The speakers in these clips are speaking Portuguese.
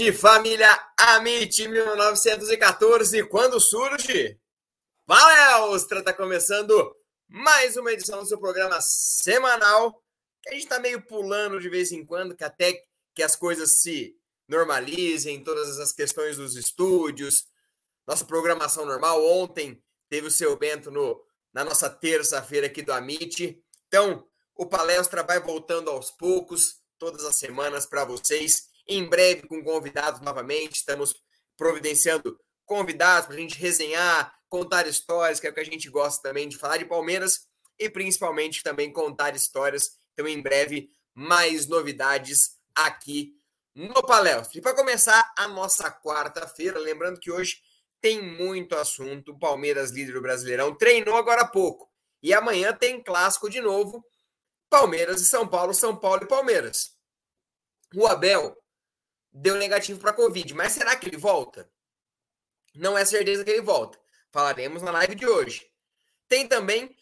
Surge, família Amit 1914. Quando surge? Palestra! Está começando mais uma edição do seu programa semanal. A gente está meio pulando de vez em quando, que até que as coisas se normalizem, todas as questões dos estúdios, nossa programação normal. Ontem teve o seu Bento no, na nossa terça-feira aqui do Amit. Então, o palestra vai voltando aos poucos, todas as semanas para vocês em breve com convidados novamente. Estamos providenciando convidados para a gente resenhar, contar histórias, que é o que a gente gosta também de falar de Palmeiras e principalmente também contar histórias. Então, em breve, mais novidades aqui no Palestra. E para começar a nossa quarta-feira, lembrando que hoje tem muito assunto. Palmeiras, líder do Brasileirão, treinou agora há pouco. E amanhã tem clássico de novo. Palmeiras e São Paulo, São Paulo e Palmeiras. O Abel deu negativo para Covid. Mas será que ele volta? Não é certeza que ele volta. Falaremos na live de hoje. Tem também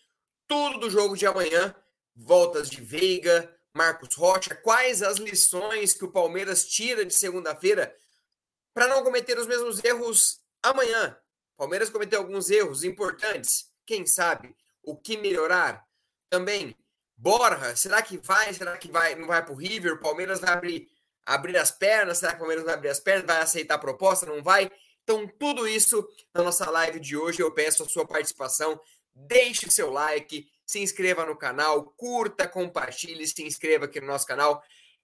tudo do jogo de amanhã, voltas de Veiga, Marcos Rocha, quais as lições que o Palmeiras tira de segunda-feira para não cometer os mesmos erros amanhã. Palmeiras cometeu alguns erros importantes, quem sabe o que melhorar? Também Borja, será que vai? Será que vai? Não vai para o River? Palmeiras vai abrir abrir as pernas? Será que o Palmeiras vai abrir as pernas? Vai aceitar a proposta? Não vai? Então, tudo isso na nossa live de hoje. Eu peço a sua participação. Deixe seu like, se inscreva no canal, curta, compartilhe, se inscreva aqui no nosso canal.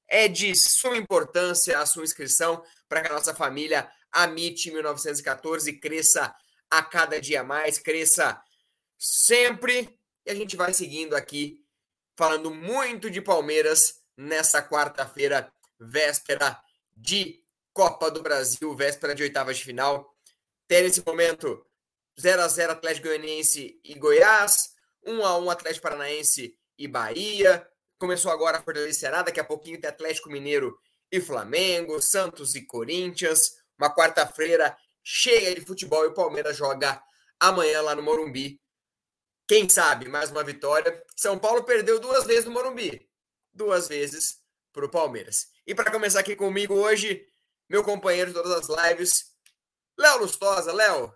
É de suma importância a sua inscrição para que a nossa família Amit 1914 cresça a cada dia mais, cresça sempre. E a gente vai seguindo aqui, falando muito de Palmeiras nessa quarta-feira véspera de Copa do Brasil, véspera de oitavas de final. Tem nesse momento 0 a 0 Atlético Goianiense e Goiás, 1 a 1 Atlético Paranaense e Bahia. Começou agora a Fortaleza Ceará, daqui a pouquinho tem Atlético Mineiro e Flamengo, Santos e Corinthians. Uma quarta-feira cheia de futebol e o Palmeiras joga amanhã lá no Morumbi. Quem sabe mais uma vitória. São Paulo perdeu duas vezes no Morumbi, duas vezes para o Palmeiras. E para começar aqui comigo hoje, meu companheiro de todas as lives, Léo Lustosa. Léo,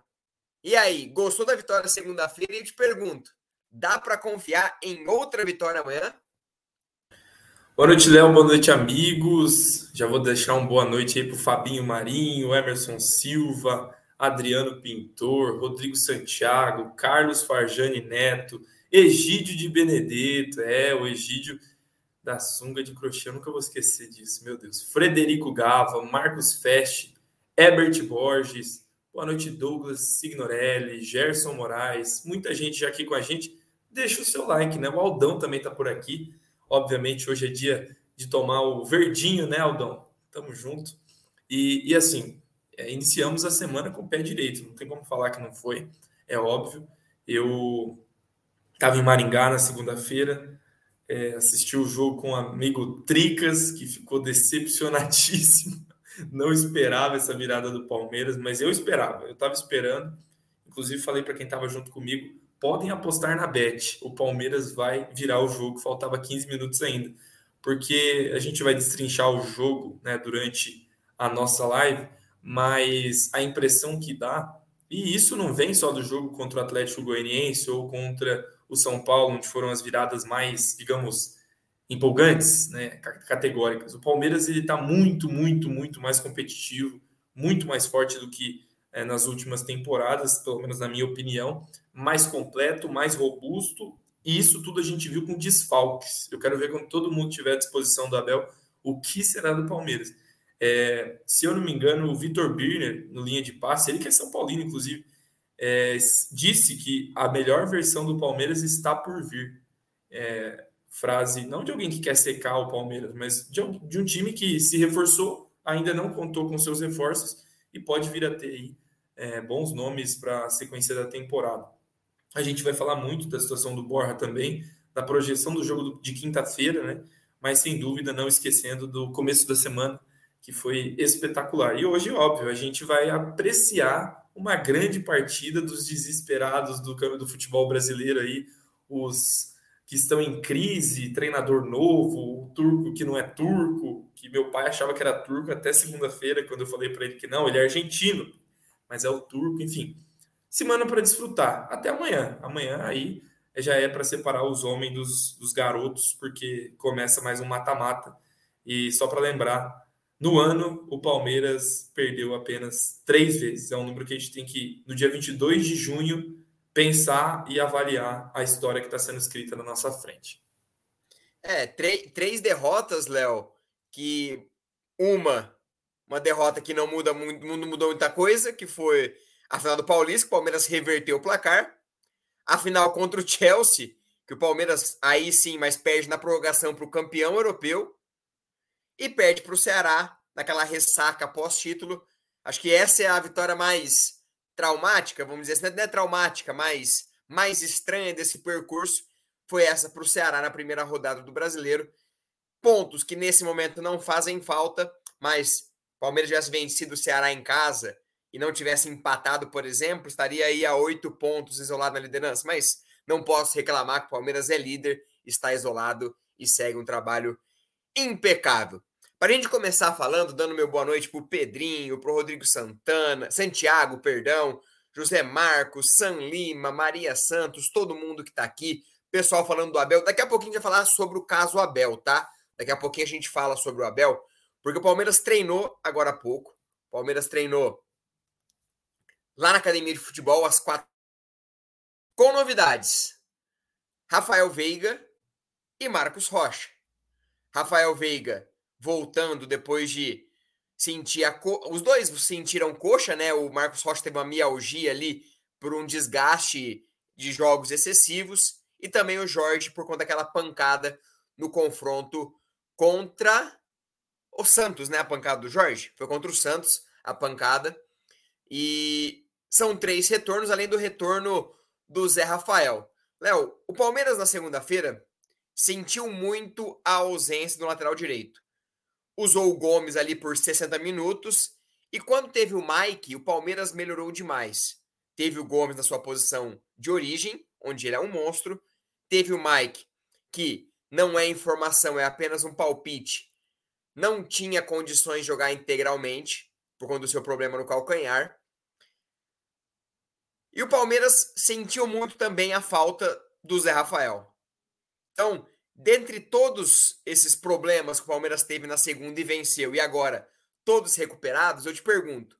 e aí, gostou da vitória segunda-feira? E eu te pergunto, dá para confiar em outra vitória amanhã? Boa noite, Léo. Boa noite, amigos. Já vou deixar uma boa noite aí para o Fabinho Marinho, Emerson Silva, Adriano Pintor, Rodrigo Santiago, Carlos Farjani Neto, Egídio de Benedetto. É, o Egídio da sunga de crochê, eu nunca vou esquecer disso, meu Deus. Frederico Gava, Marcos Feste, Herbert Borges, boa noite, Douglas Signorelli, Gerson Moraes, muita gente já aqui com a gente. Deixa o seu like, né? O Aldão também tá por aqui. Obviamente, hoje é dia de tomar o verdinho, né, Aldão? Tamo junto. E, e assim, é, iniciamos a semana com o pé direito, não tem como falar que não foi, é óbvio. Eu estava em Maringá na segunda-feira, é, assisti o jogo com o amigo Tricas, que ficou decepcionadíssimo. Não esperava essa virada do Palmeiras, mas eu esperava, eu estava esperando. Inclusive, falei para quem estava junto comigo: podem apostar na Bet, o Palmeiras vai virar o jogo. Faltava 15 minutos ainda, porque a gente vai destrinchar o jogo né, durante a nossa live, mas a impressão que dá, e isso não vem só do jogo contra o Atlético Goianiense ou contra o São Paulo, onde foram as viradas mais, digamos, empolgantes, né, categóricas. O Palmeiras ele está muito, muito, muito mais competitivo, muito mais forte do que é, nas últimas temporadas, pelo menos na minha opinião, mais completo, mais robusto. E isso tudo a gente viu com desfalques. Eu quero ver quando todo mundo tiver à disposição do Abel o que será do Palmeiras. É, se eu não me engano, o Vitor Birner, no linha de passe, ele que é São Paulino, inclusive, é, disse que a melhor versão do Palmeiras está por vir. É, frase não de alguém que quer secar o Palmeiras, mas de, de, um time que se reforçou, ainda não contou com seus reforços e pode vir a ter aí, é, bons nomes para a sequência da temporada. A gente vai falar muito da situação do Borja também, da projeção do jogo de quinta-feira, né? Mas sem dúvida não esquecendo do começo da semana, que foi espetacular. E hoje, óbvio, a gente vai apreciar uma grande partida dos desesperados do campo do futebol brasileiro aí, os que estão em crise, treinador novo, o turco que não é turco, que meu pai achava que era turco até segunda-feira, quando eu falei para ele que não, ele é argentino, mas é o turco, enfim. Semana para desfrutar. Até amanhã. Amanhã aí já é para separar os homens dos, dos garotos, porque começa mais um mata-mata. E só para lembrar, no ano, o Palmeiras perdeu apenas três vezes. É um número que a gente tem que, no dia 22 de junho, pensar e avaliar a história que está sendo escrita na nossa frente. É, três derrotas, Léo, que uma, uma derrota que não muda muito, não mudou muita coisa, que foi a final do Paulista, que o Palmeiras reverteu o placar. A final contra o Chelsea, que o Palmeiras aí sim, mas perde na prorrogação para o campeão europeu e perde para o Ceará naquela ressaca pós-título. Acho que essa é a vitória mais traumática, vamos dizer assim, não é traumática, mas mais estranha desse percurso foi essa para o Ceará na primeira rodada do Brasileiro. Pontos que nesse momento não fazem falta, mas Palmeiras tivesse vencido o Ceará em casa e não tivesse empatado, por exemplo, estaria aí a oito pontos isolado na liderança. Mas não posso reclamar que o Palmeiras é líder, está isolado e segue um trabalho impecável. Para a gente começar falando, dando meu boa noite para o Pedrinho, para o Rodrigo Santana, Santiago, perdão, José Marcos, San Lima, Maria Santos, todo mundo que está aqui, pessoal falando do Abel. Daqui a pouquinho a gente vai falar sobre o caso Abel, tá? Daqui a pouquinho a gente fala sobre o Abel, porque o Palmeiras treinou agora há pouco. O Palmeiras treinou lá na academia de futebol às quatro. Com novidades: Rafael Veiga e Marcos Rocha. Rafael Veiga voltando depois de sentir a co... os dois sentiram coxa, né? O Marcos Rocha teve uma mialgia ali por um desgaste de jogos excessivos e também o Jorge por conta daquela pancada no confronto contra o Santos, né? A pancada do Jorge foi contra o Santos a pancada e são três retornos além do retorno do Zé Rafael. Léo, o Palmeiras na segunda-feira sentiu muito a ausência do lateral direito usou o Gomes ali por 60 minutos. E quando teve o Mike, o Palmeiras melhorou demais. Teve o Gomes na sua posição de origem, onde ele é um monstro. Teve o Mike, que não é informação, é apenas um palpite. Não tinha condições de jogar integralmente, por conta do seu problema no calcanhar. E o Palmeiras sentiu muito também a falta do Zé Rafael. Então, dentre todos esses problemas que o Palmeiras teve na segunda e venceu, e agora todos recuperados, eu te pergunto: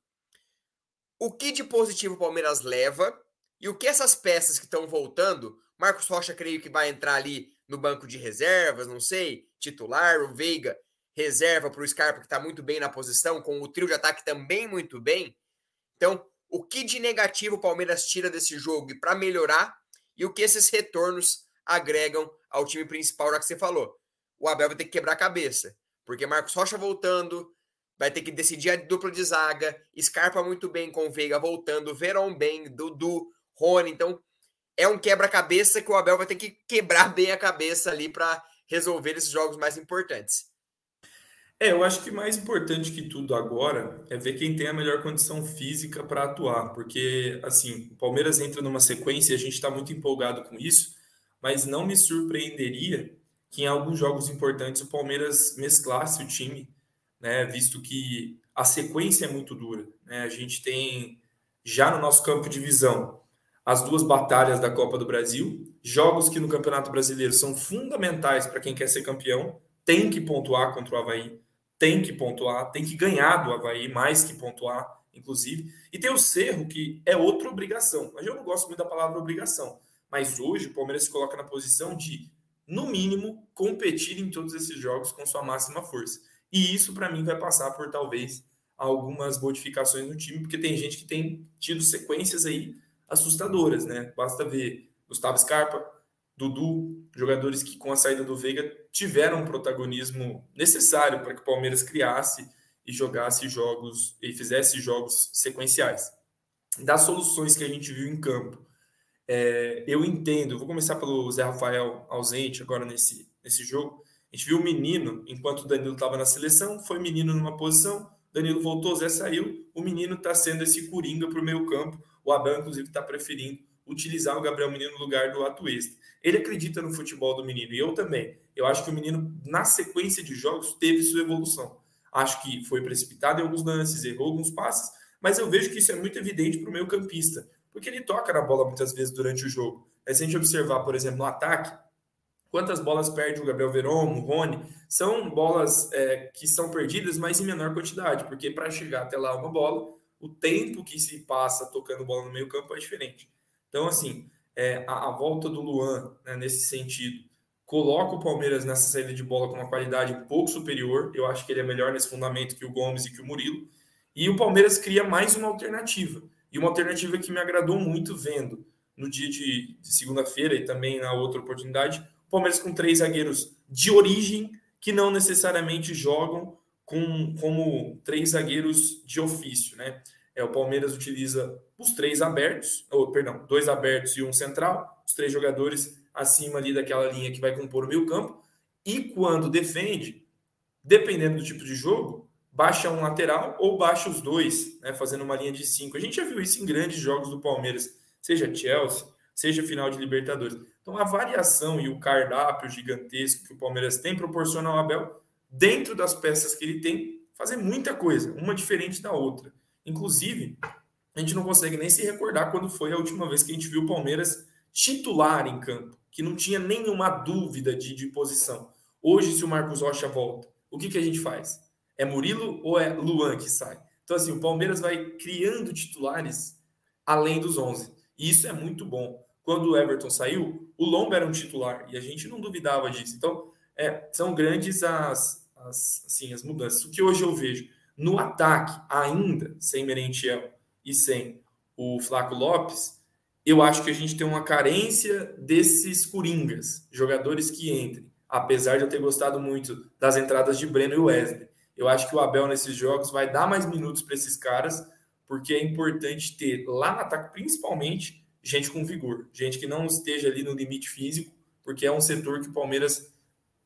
o que de positivo o Palmeiras leva e o que essas peças que estão voltando, Marcos Rocha creio que vai entrar ali no banco de reservas, não sei, titular, o Veiga reserva para o Scarpa que está muito bem na posição, com o trio de ataque também muito bem. Então, o que de negativo o Palmeiras tira desse jogo e para melhorar e o que esses retornos agregam ao time principal, já que você falou. O Abel vai ter que quebrar a cabeça, porque Marcos Rocha voltando, vai ter que decidir a dupla de zaga, Scarpa muito bem com Veiga voltando, Verón bem, Dudu, Rony, então é um quebra-cabeça que o Abel vai ter que quebrar bem a cabeça ali para resolver esses jogos mais importantes. É, eu acho que mais importante que tudo agora é ver quem tem a melhor condição física para atuar, porque assim, o Palmeiras entra numa sequência e a gente está muito empolgado com isso, mas não me surpreenderia que em alguns jogos importantes o Palmeiras mesclasse o time, né, visto que a sequência é muito dura. Né? A gente tem já no nosso campo de visão as duas batalhas da Copa do Brasil, jogos que no Campeonato Brasileiro são fundamentais para quem quer ser campeão, tem que pontuar contra o Havaí, tem que pontuar, tem que ganhar do Havaí, mais que pontuar, inclusive. E tem o Cerro, que é outra obrigação. Mas eu não gosto muito da palavra obrigação mas hoje o Palmeiras se coloca na posição de, no mínimo, competir em todos esses jogos com sua máxima força. E isso, para mim, vai passar por talvez algumas modificações no time, porque tem gente que tem tido sequências aí assustadoras, né? Basta ver Gustavo Scarpa, Dudu, jogadores que com a saída do Veiga tiveram um protagonismo necessário para que o Palmeiras criasse e jogasse jogos e fizesse jogos sequenciais. Das soluções que a gente viu em campo, é, eu entendo, vou começar pelo Zé Rafael ausente agora nesse, nesse jogo. A gente viu o menino, enquanto o Danilo estava na seleção, foi menino numa posição, Danilo voltou, Zé saiu, o menino está sendo esse coringa para o meio campo. O Abel, inclusive, está preferindo utilizar o Gabriel Menino no lugar do Atuesta. Ele acredita no futebol do menino, e eu também. Eu acho que o menino, na sequência de jogos, teve sua evolução. Acho que foi precipitado em alguns lances, errou alguns passes, mas eu vejo que isso é muito evidente para o meio campista, porque ele toca na bola muitas vezes durante o jogo. É, se a gente observar, por exemplo, no ataque, quantas bolas perde o Gabriel Veron, o Rony, são bolas é, que são perdidas, mas em menor quantidade, porque para chegar até lá uma bola, o tempo que se passa tocando bola no meio campo é diferente. Então, assim, é, a, a, volta do Luan, né, nesse sentido, coloca o Palmeiras nessa saída de bola com uma qualidade um pouco superior. Eu acho que ele é melhor nesse fundamento que o Gomes e que o Murilo. E o Palmeiras cria mais uma alternativa. E uma alternativa que me agradou muito vendo no dia de, de segunda-feira e também na outra oportunidade, o Palmeiras com três zagueiros de origem que não necessariamente jogam com, como três zagueiros de ofício, né? É, o Palmeiras utiliza os três abertos, ou perdão, dois abertos e um central, os três jogadores acima ali daquela linha que vai compor o meio campo. E quando defende, dependendo do tipo de jogo, baixa um lateral ou baixa os dois, né, fazendo uma linha de cinco. A gente já viu isso em grandes jogos do Palmeiras, seja Chelsea, seja final de Libertadores. Então a variação e o cardápio gigantesco que o Palmeiras tem proporciona ao Abel, dentro das peças que ele tem, fazer muita coisa, uma diferente da outra. Inclusive, a gente não consegue nem se recordar quando foi a última vez que a gente viu o Palmeiras titular em campo, que não tinha nenhuma dúvida de, de posição. Hoje, se o Marcos Rocha volta, o que, que a gente faz? É Murilo ou é Luan que sai? Então, assim, o Palmeiras vai criando titulares além dos 11. E isso é muito bom. Quando o Everton saiu, o Lomba era um titular e a gente não duvidava disso. Então, é, são grandes as, as, assim, as mudanças. O que hoje eu vejo no ataque, ainda sem Merentiel e sem o Flaco Lopes, eu acho que a gente tem uma carência desses coringas, jogadores que entrem. Apesar de eu ter gostado muito das entradas de Breno e Wesley. Eu acho que o Abel nesses jogos vai dar mais minutos para esses caras, porque é importante ter lá no ataque, principalmente, gente com vigor, gente que não esteja ali no limite físico, porque é um setor que o Palmeiras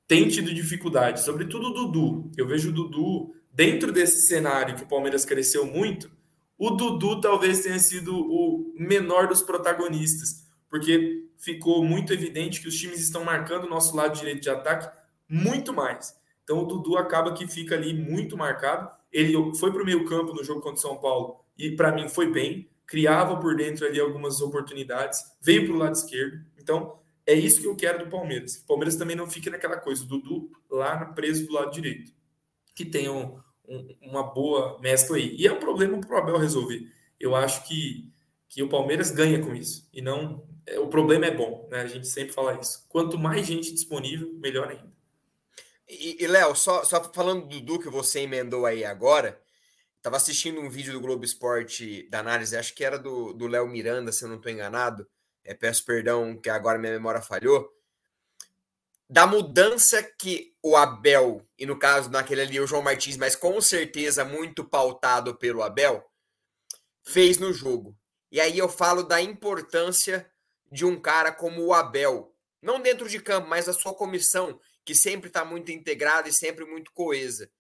tem tido dificuldade, sobretudo o Dudu. Eu vejo o Dudu dentro desse cenário que o Palmeiras cresceu muito, o Dudu talvez tenha sido o menor dos protagonistas, porque ficou muito evidente que os times estão marcando o nosso lado direito de ataque muito mais. Então o Dudu acaba que fica ali muito marcado. Ele foi para o meio campo no jogo contra o São Paulo e para mim foi bem, criava por dentro ali algumas oportunidades, veio para o lado esquerdo. Então é isso que eu quero do Palmeiras. O Palmeiras também não fique naquela coisa, o Dudu lá preso do lado direito que tenham um, uma boa mescla aí. E é um problema para o Abel resolver. Eu acho que, que o Palmeiras ganha com isso. E não. É, o problema é bom, né? A gente sempre fala isso. Quanto mais gente disponível, melhor ainda. E, e Léo, só, só falando do Dudu que você emendou aí agora, estava assistindo um vídeo do Globo Esporte da análise, acho que era do Léo Miranda, se eu não estou enganado. É, peço perdão que agora minha memória falhou da mudança que o Abel, e no caso naquele ali o João Martins, mas com certeza muito pautado pelo Abel, fez no jogo. E aí eu falo da importância de um cara como o Abel, não dentro de campo, mas a sua comissão, que sempre está muito integrada e sempre muito coesa.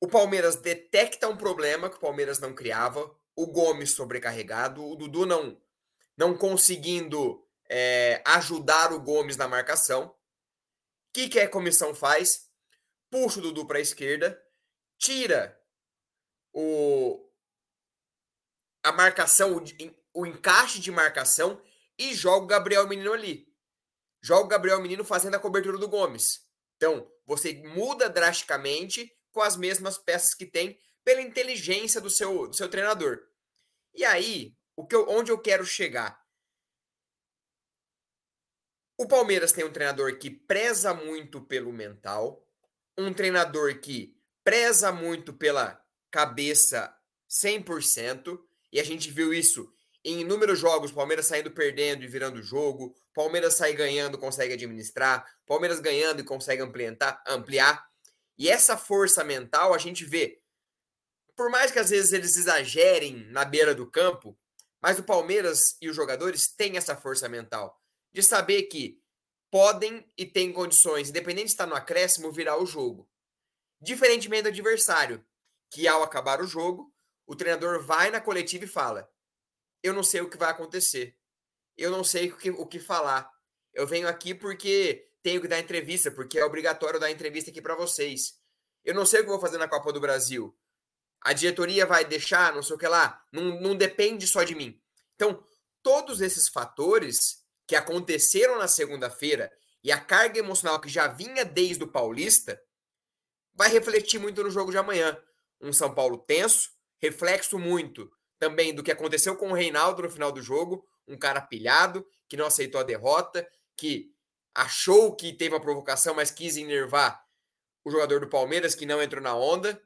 O Palmeiras detecta um problema que o Palmeiras não criava, o Gomes sobrecarregado, o Dudu não não conseguindo é, ajudar o Gomes na marcação. O que, que a comissão faz? Puxa o Dudu para a esquerda, tira o, a marcação, o, o encaixe de marcação e joga o Gabriel Menino ali. Joga o Gabriel Menino fazendo a cobertura do Gomes. Então, você muda drasticamente com as mesmas peças que tem pela inteligência do seu, do seu treinador. E aí, o que eu, onde eu quero chegar? O Palmeiras tem um treinador que preza muito pelo mental, um treinador que preza muito pela cabeça 100%, e a gente viu isso em inúmeros jogos, Palmeiras saindo perdendo e virando jogo, Palmeiras sai ganhando, consegue administrar, Palmeiras ganhando e consegue ampliar, ampliar. E essa força mental a gente vê. Por mais que às vezes eles exagerem na beira do campo, mas o Palmeiras e os jogadores têm essa força mental de saber que podem e têm condições, independente de estar no acréscimo, virar o jogo. Diferentemente do adversário, que ao acabar o jogo, o treinador vai na coletiva e fala: Eu não sei o que vai acontecer. eu não sei o que, o que falar. Eu venho aqui porque tenho que dar entrevista, porque é obrigatório dar entrevista aqui para vocês. Eu não sei o que vou fazer na Copa do Brasil. A diretoria vai deixar, não sei o que lá. Não, não depende só de mim. Então, todos esses fatores que aconteceram na segunda-feira e a carga emocional que já vinha desde o Paulista vai refletir muito no jogo de amanhã. Um São Paulo tenso, reflexo muito também do que aconteceu com o Reinaldo no final do jogo, um cara pilhado, que não aceitou a derrota, que achou que teve uma provocação, mas quis enervar o jogador do Palmeiras, que não entrou na onda.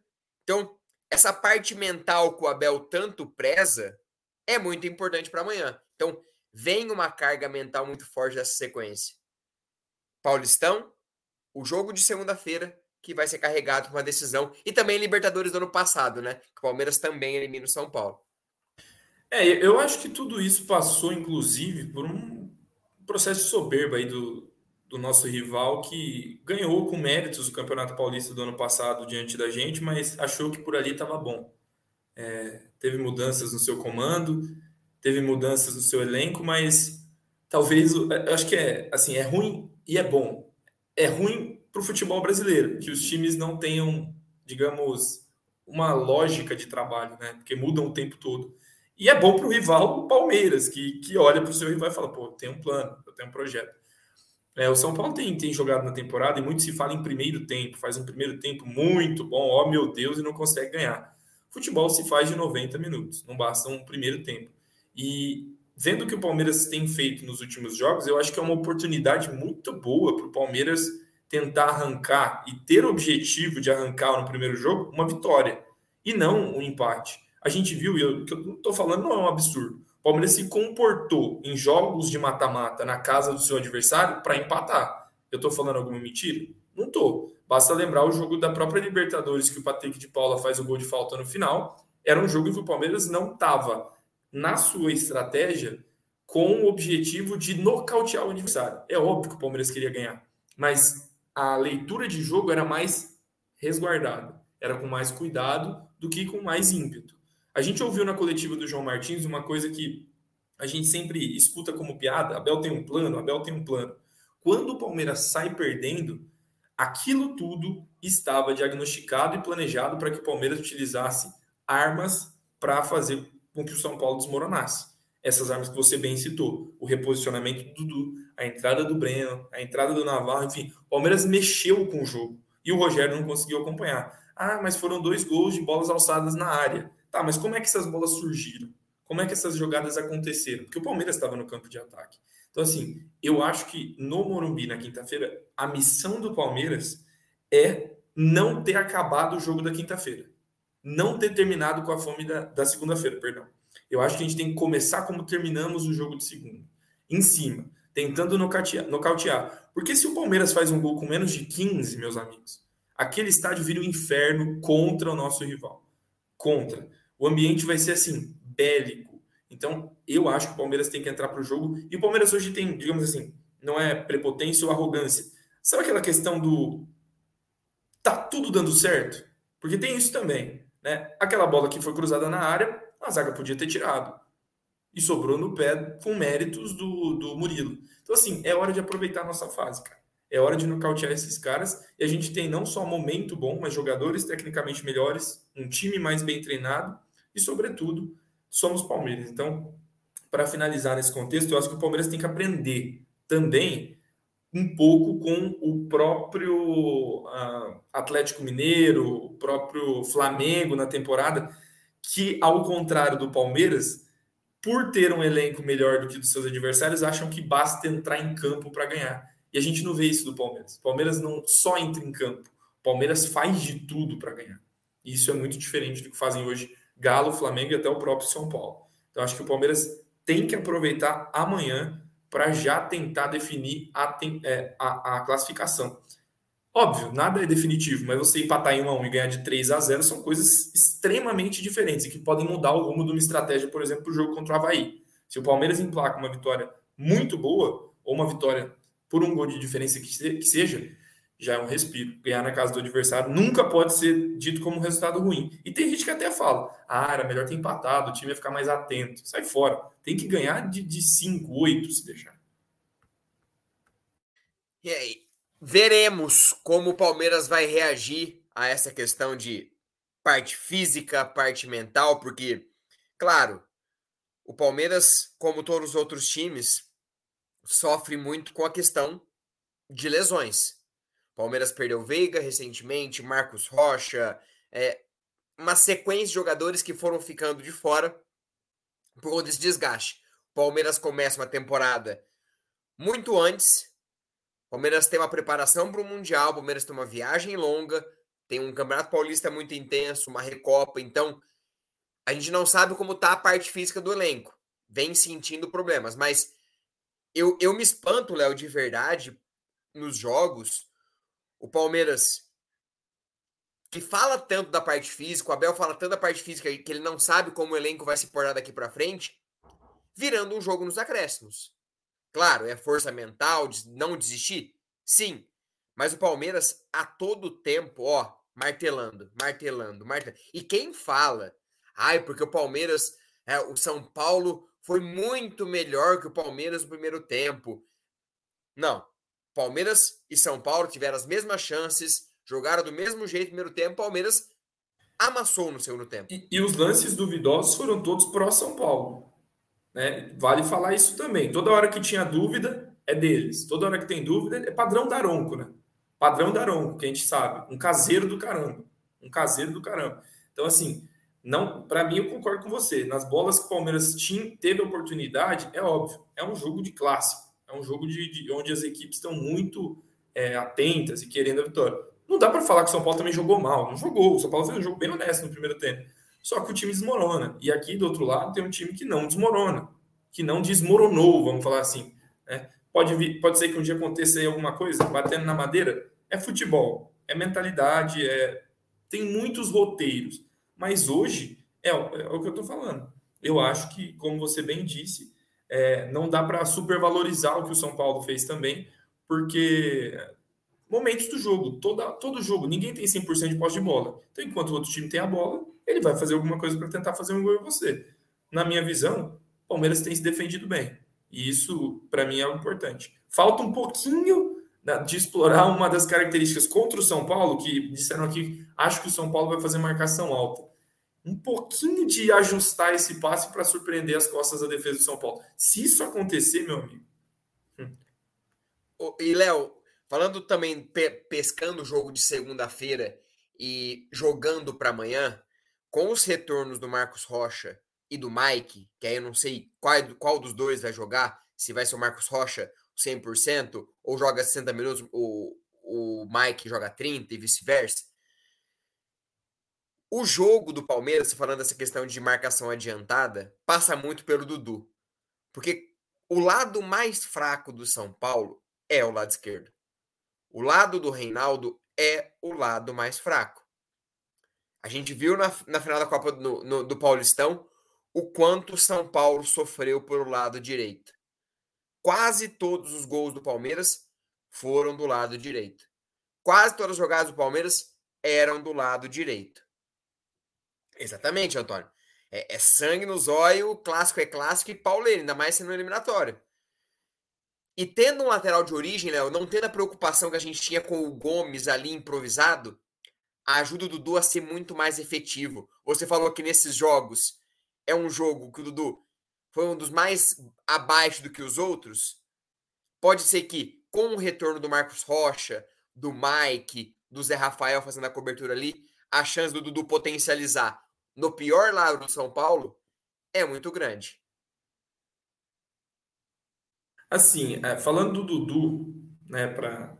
Então, essa parte mental que o Abel tanto preza é muito importante para amanhã. Então, vem uma carga mental muito forte dessa sequência. Paulistão, o jogo de segunda-feira, que vai ser carregado com uma decisão. E também Libertadores do ano passado, né? O Palmeiras também elimina o São Paulo. É, eu acho que tudo isso passou, inclusive, por um processo de soberba aí do, do nosso rival, que ganhou com méritos o Campeonato Paulista do ano passado diante da gente, mas achou que por ali estava bom. É, teve mudanças no seu comando, teve mudanças no seu elenco, mas talvez, eu acho que é assim, é ruim e é bom. É ruim para o futebol brasileiro, que os times não tenham, digamos, uma lógica de trabalho, né? Porque mudam o tempo todo. E é bom para o rival, o Palmeiras, que, que olha para o seu rival e fala: pô, tem um plano, eu tenho um projeto. É, o São Paulo tem, tem jogado na temporada e muito se fala em primeiro tempo, faz um primeiro tempo muito bom, ó meu Deus, e não consegue ganhar. Futebol se faz de 90 minutos, não basta um primeiro tempo. E vendo o que o Palmeiras tem feito nos últimos jogos, eu acho que é uma oportunidade muito boa para o Palmeiras tentar arrancar e ter o objetivo de arrancar no primeiro jogo uma vitória e não um empate a gente viu, e eu, que eu estou falando não é um absurdo. O Palmeiras se comportou em jogos de mata-mata na casa do seu adversário para empatar. Eu estou falando alguma mentira? Não estou. Basta lembrar o jogo da própria Libertadores, que o Patrick de Paula faz o gol de falta no final. Era um jogo em que o Palmeiras não estava na sua estratégia com o objetivo de nocautear o adversário. É óbvio que o Palmeiras queria ganhar, mas a leitura de jogo era mais resguardada, era com mais cuidado do que com mais ímpeto. A gente ouviu na coletiva do João Martins uma coisa que a gente sempre escuta como piada: Abel tem um plano, Abel tem um plano. Quando o Palmeiras sai perdendo, aquilo tudo estava diagnosticado e planejado para que o Palmeiras utilizasse armas para fazer com que o São Paulo desmoronasse. Essas armas que você bem citou, o reposicionamento do Dudu, a entrada do Breno, a entrada do Navarro, enfim, o Palmeiras mexeu com o jogo e o Rogério não conseguiu acompanhar. Ah, mas foram dois gols de bolas alçadas na área. Tá, mas como é que essas bolas surgiram? Como é que essas jogadas aconteceram? Porque o Palmeiras estava no campo de ataque. Então, assim, eu acho que no Morumbi, na quinta-feira, a missão do Palmeiras é não ter acabado o jogo da quinta-feira. Não ter terminado com a fome da, da segunda-feira, perdão. Eu acho que a gente tem que começar como terminamos o jogo de segunda. Em cima, tentando nocautear, nocautear. Porque se o Palmeiras faz um gol com menos de 15, meus amigos, aquele estádio vira um inferno contra o nosso rival. Contra o ambiente vai ser assim, bélico. Então, eu acho que o Palmeiras tem que entrar para o jogo. E o Palmeiras hoje tem, digamos assim, não é prepotência ou arrogância. Sabe aquela questão do tá tudo dando certo? Porque tem isso também, né? Aquela bola que foi cruzada na área, a zaga podia ter tirado. E sobrou no pé com méritos do, do Murilo. Então, assim, é hora de aproveitar a nossa fase, cara. É hora de nocautear esses caras. E a gente tem não só momento bom, mas jogadores tecnicamente melhores, um time mais bem treinado e, sobretudo, somos Palmeiras. Então, para finalizar nesse contexto, eu acho que o Palmeiras tem que aprender também um pouco com o próprio uh, Atlético Mineiro, o próprio Flamengo na temporada, que, ao contrário do Palmeiras, por ter um elenco melhor do que dos seus adversários, acham que basta entrar em campo para ganhar. E a gente não vê isso do Palmeiras. O Palmeiras não só entra em campo, o Palmeiras faz de tudo para ganhar. E isso é muito diferente do que fazem hoje Galo, Flamengo e até o próprio São Paulo. Então, acho que o Palmeiras tem que aproveitar amanhã para já tentar definir a, é, a, a, classificação. Óbvio, nada é definitivo, mas você empatar em 1 a 1 e ganhar de 3 a 0 são coisas extremamente diferentes e que podem mudar o rumo de uma estratégia, por exemplo, para o jogo contra o Havaí. Se o Palmeiras emplaca uma vitória muito boa, ou uma vitória por um gol de diferença que seja, já é um respiro. Ganhar na casa do adversário nunca pode ser dito como um resultado ruim. E tem gente que até fala: ah, era melhor ter empatado, o time ia ficar mais atento. Sai fora. Tem que ganhar de 5, 8 se deixar. E aí, veremos como o Palmeiras vai reagir a essa questão de parte física, parte mental, porque, claro, o Palmeiras, como todos os outros times, sofre muito com a questão de lesões. Palmeiras perdeu Veiga recentemente, Marcos Rocha, é, uma sequência de jogadores que foram ficando de fora por conta desse desgaste. Palmeiras começa uma temporada muito antes. Palmeiras tem uma preparação para o Mundial, Palmeiras tem uma viagem longa, tem um Campeonato Paulista muito intenso, uma Recopa, então a gente não sabe como tá a parte física do elenco. Vem sentindo problemas, mas eu, eu me espanto, Léo, de verdade, nos jogos, o Palmeiras, que fala tanto da parte física, o Abel fala tanto da parte física que ele não sabe como o elenco vai se portar daqui para frente, virando um jogo nos acréscimos. Claro, é força mental, não desistir? Sim. Mas o Palmeiras, a todo tempo, ó, martelando, martelando, martelando. E quem fala, ai, porque o Palmeiras, é, o São Paulo foi muito melhor que o Palmeiras no primeiro tempo. Não. Palmeiras e São Paulo tiveram as mesmas chances, jogaram do mesmo jeito no primeiro tempo, Palmeiras amassou no segundo tempo. E, e os lances duvidosos foram todos pró-São Paulo. Né? Vale falar isso também. Toda hora que tinha dúvida, é deles. Toda hora que tem dúvida, é padrão Daronco, né? Padrão Daronco, que a gente sabe. Um caseiro do caramba. Um caseiro do caramba. Então, assim, não, para mim, eu concordo com você. Nas bolas que o Palmeiras tinha, teve oportunidade, é óbvio. É um jogo de clássico. É um jogo de, de onde as equipes estão muito é, atentas e querendo a vitória. Não dá para falar que o São Paulo também jogou mal. Não jogou. O São Paulo fez um jogo bem honesto no primeiro tempo. Só que o time desmorona. E aqui, do outro lado, tem um time que não desmorona. Que não desmoronou, vamos falar assim. Né? Pode, vir, pode ser que um dia aconteça aí alguma coisa, batendo na madeira. É futebol. É mentalidade. É... Tem muitos roteiros. Mas hoje, é, é o que eu estou falando. Eu acho que, como você bem disse, é, não dá para supervalorizar o que o São Paulo fez também, porque momentos do jogo, toda, todo jogo, ninguém tem 100% de posse de bola. Então, enquanto o outro time tem a bola, ele vai fazer alguma coisa para tentar fazer um gol em você. Na minha visão, o Palmeiras tem se defendido bem. E isso, para mim, é importante. Falta um pouquinho de explorar uma das características contra o São Paulo, que disseram aqui, acho que o São Paulo vai fazer marcação alta um pouquinho de ajustar esse passe para surpreender as costas da defesa do São Paulo. Se isso acontecer, meu amigo. Hum. E, Léo, falando também, pe pescando o jogo de segunda-feira e jogando para amanhã, com os retornos do Marcos Rocha e do Mike, que aí eu não sei qual, qual dos dois vai jogar, se vai ser o Marcos Rocha 100% ou joga 60 minutos, o, o Mike joga 30 e vice-versa o jogo do Palmeiras, falando dessa questão de marcação adiantada, passa muito pelo Dudu. Porque o lado mais fraco do São Paulo é o lado esquerdo. O lado do Reinaldo é o lado mais fraco. A gente viu na, na final da Copa do, no, do Paulistão o quanto o São Paulo sofreu pelo lado direito. Quase todos os gols do Palmeiras foram do lado direito. Quase todas as jogadas do Palmeiras eram do lado direito. Exatamente, Antônio. É, é sangue no zóio, clássico é clássico e pauleiro, ainda mais sendo eliminatório. E tendo um lateral de origem, Léo, não tendo a preocupação que a gente tinha com o Gomes ali improvisado, ajuda o Dudu a ser muito mais efetivo. Você falou que nesses jogos é um jogo que o Dudu foi um dos mais abaixo do que os outros. Pode ser que, com o retorno do Marcos Rocha, do Mike, do Zé Rafael fazendo a cobertura ali, a chance do Dudu potencializar no pior lado do São Paulo é muito grande. Assim, é, falando do Dudu, né, para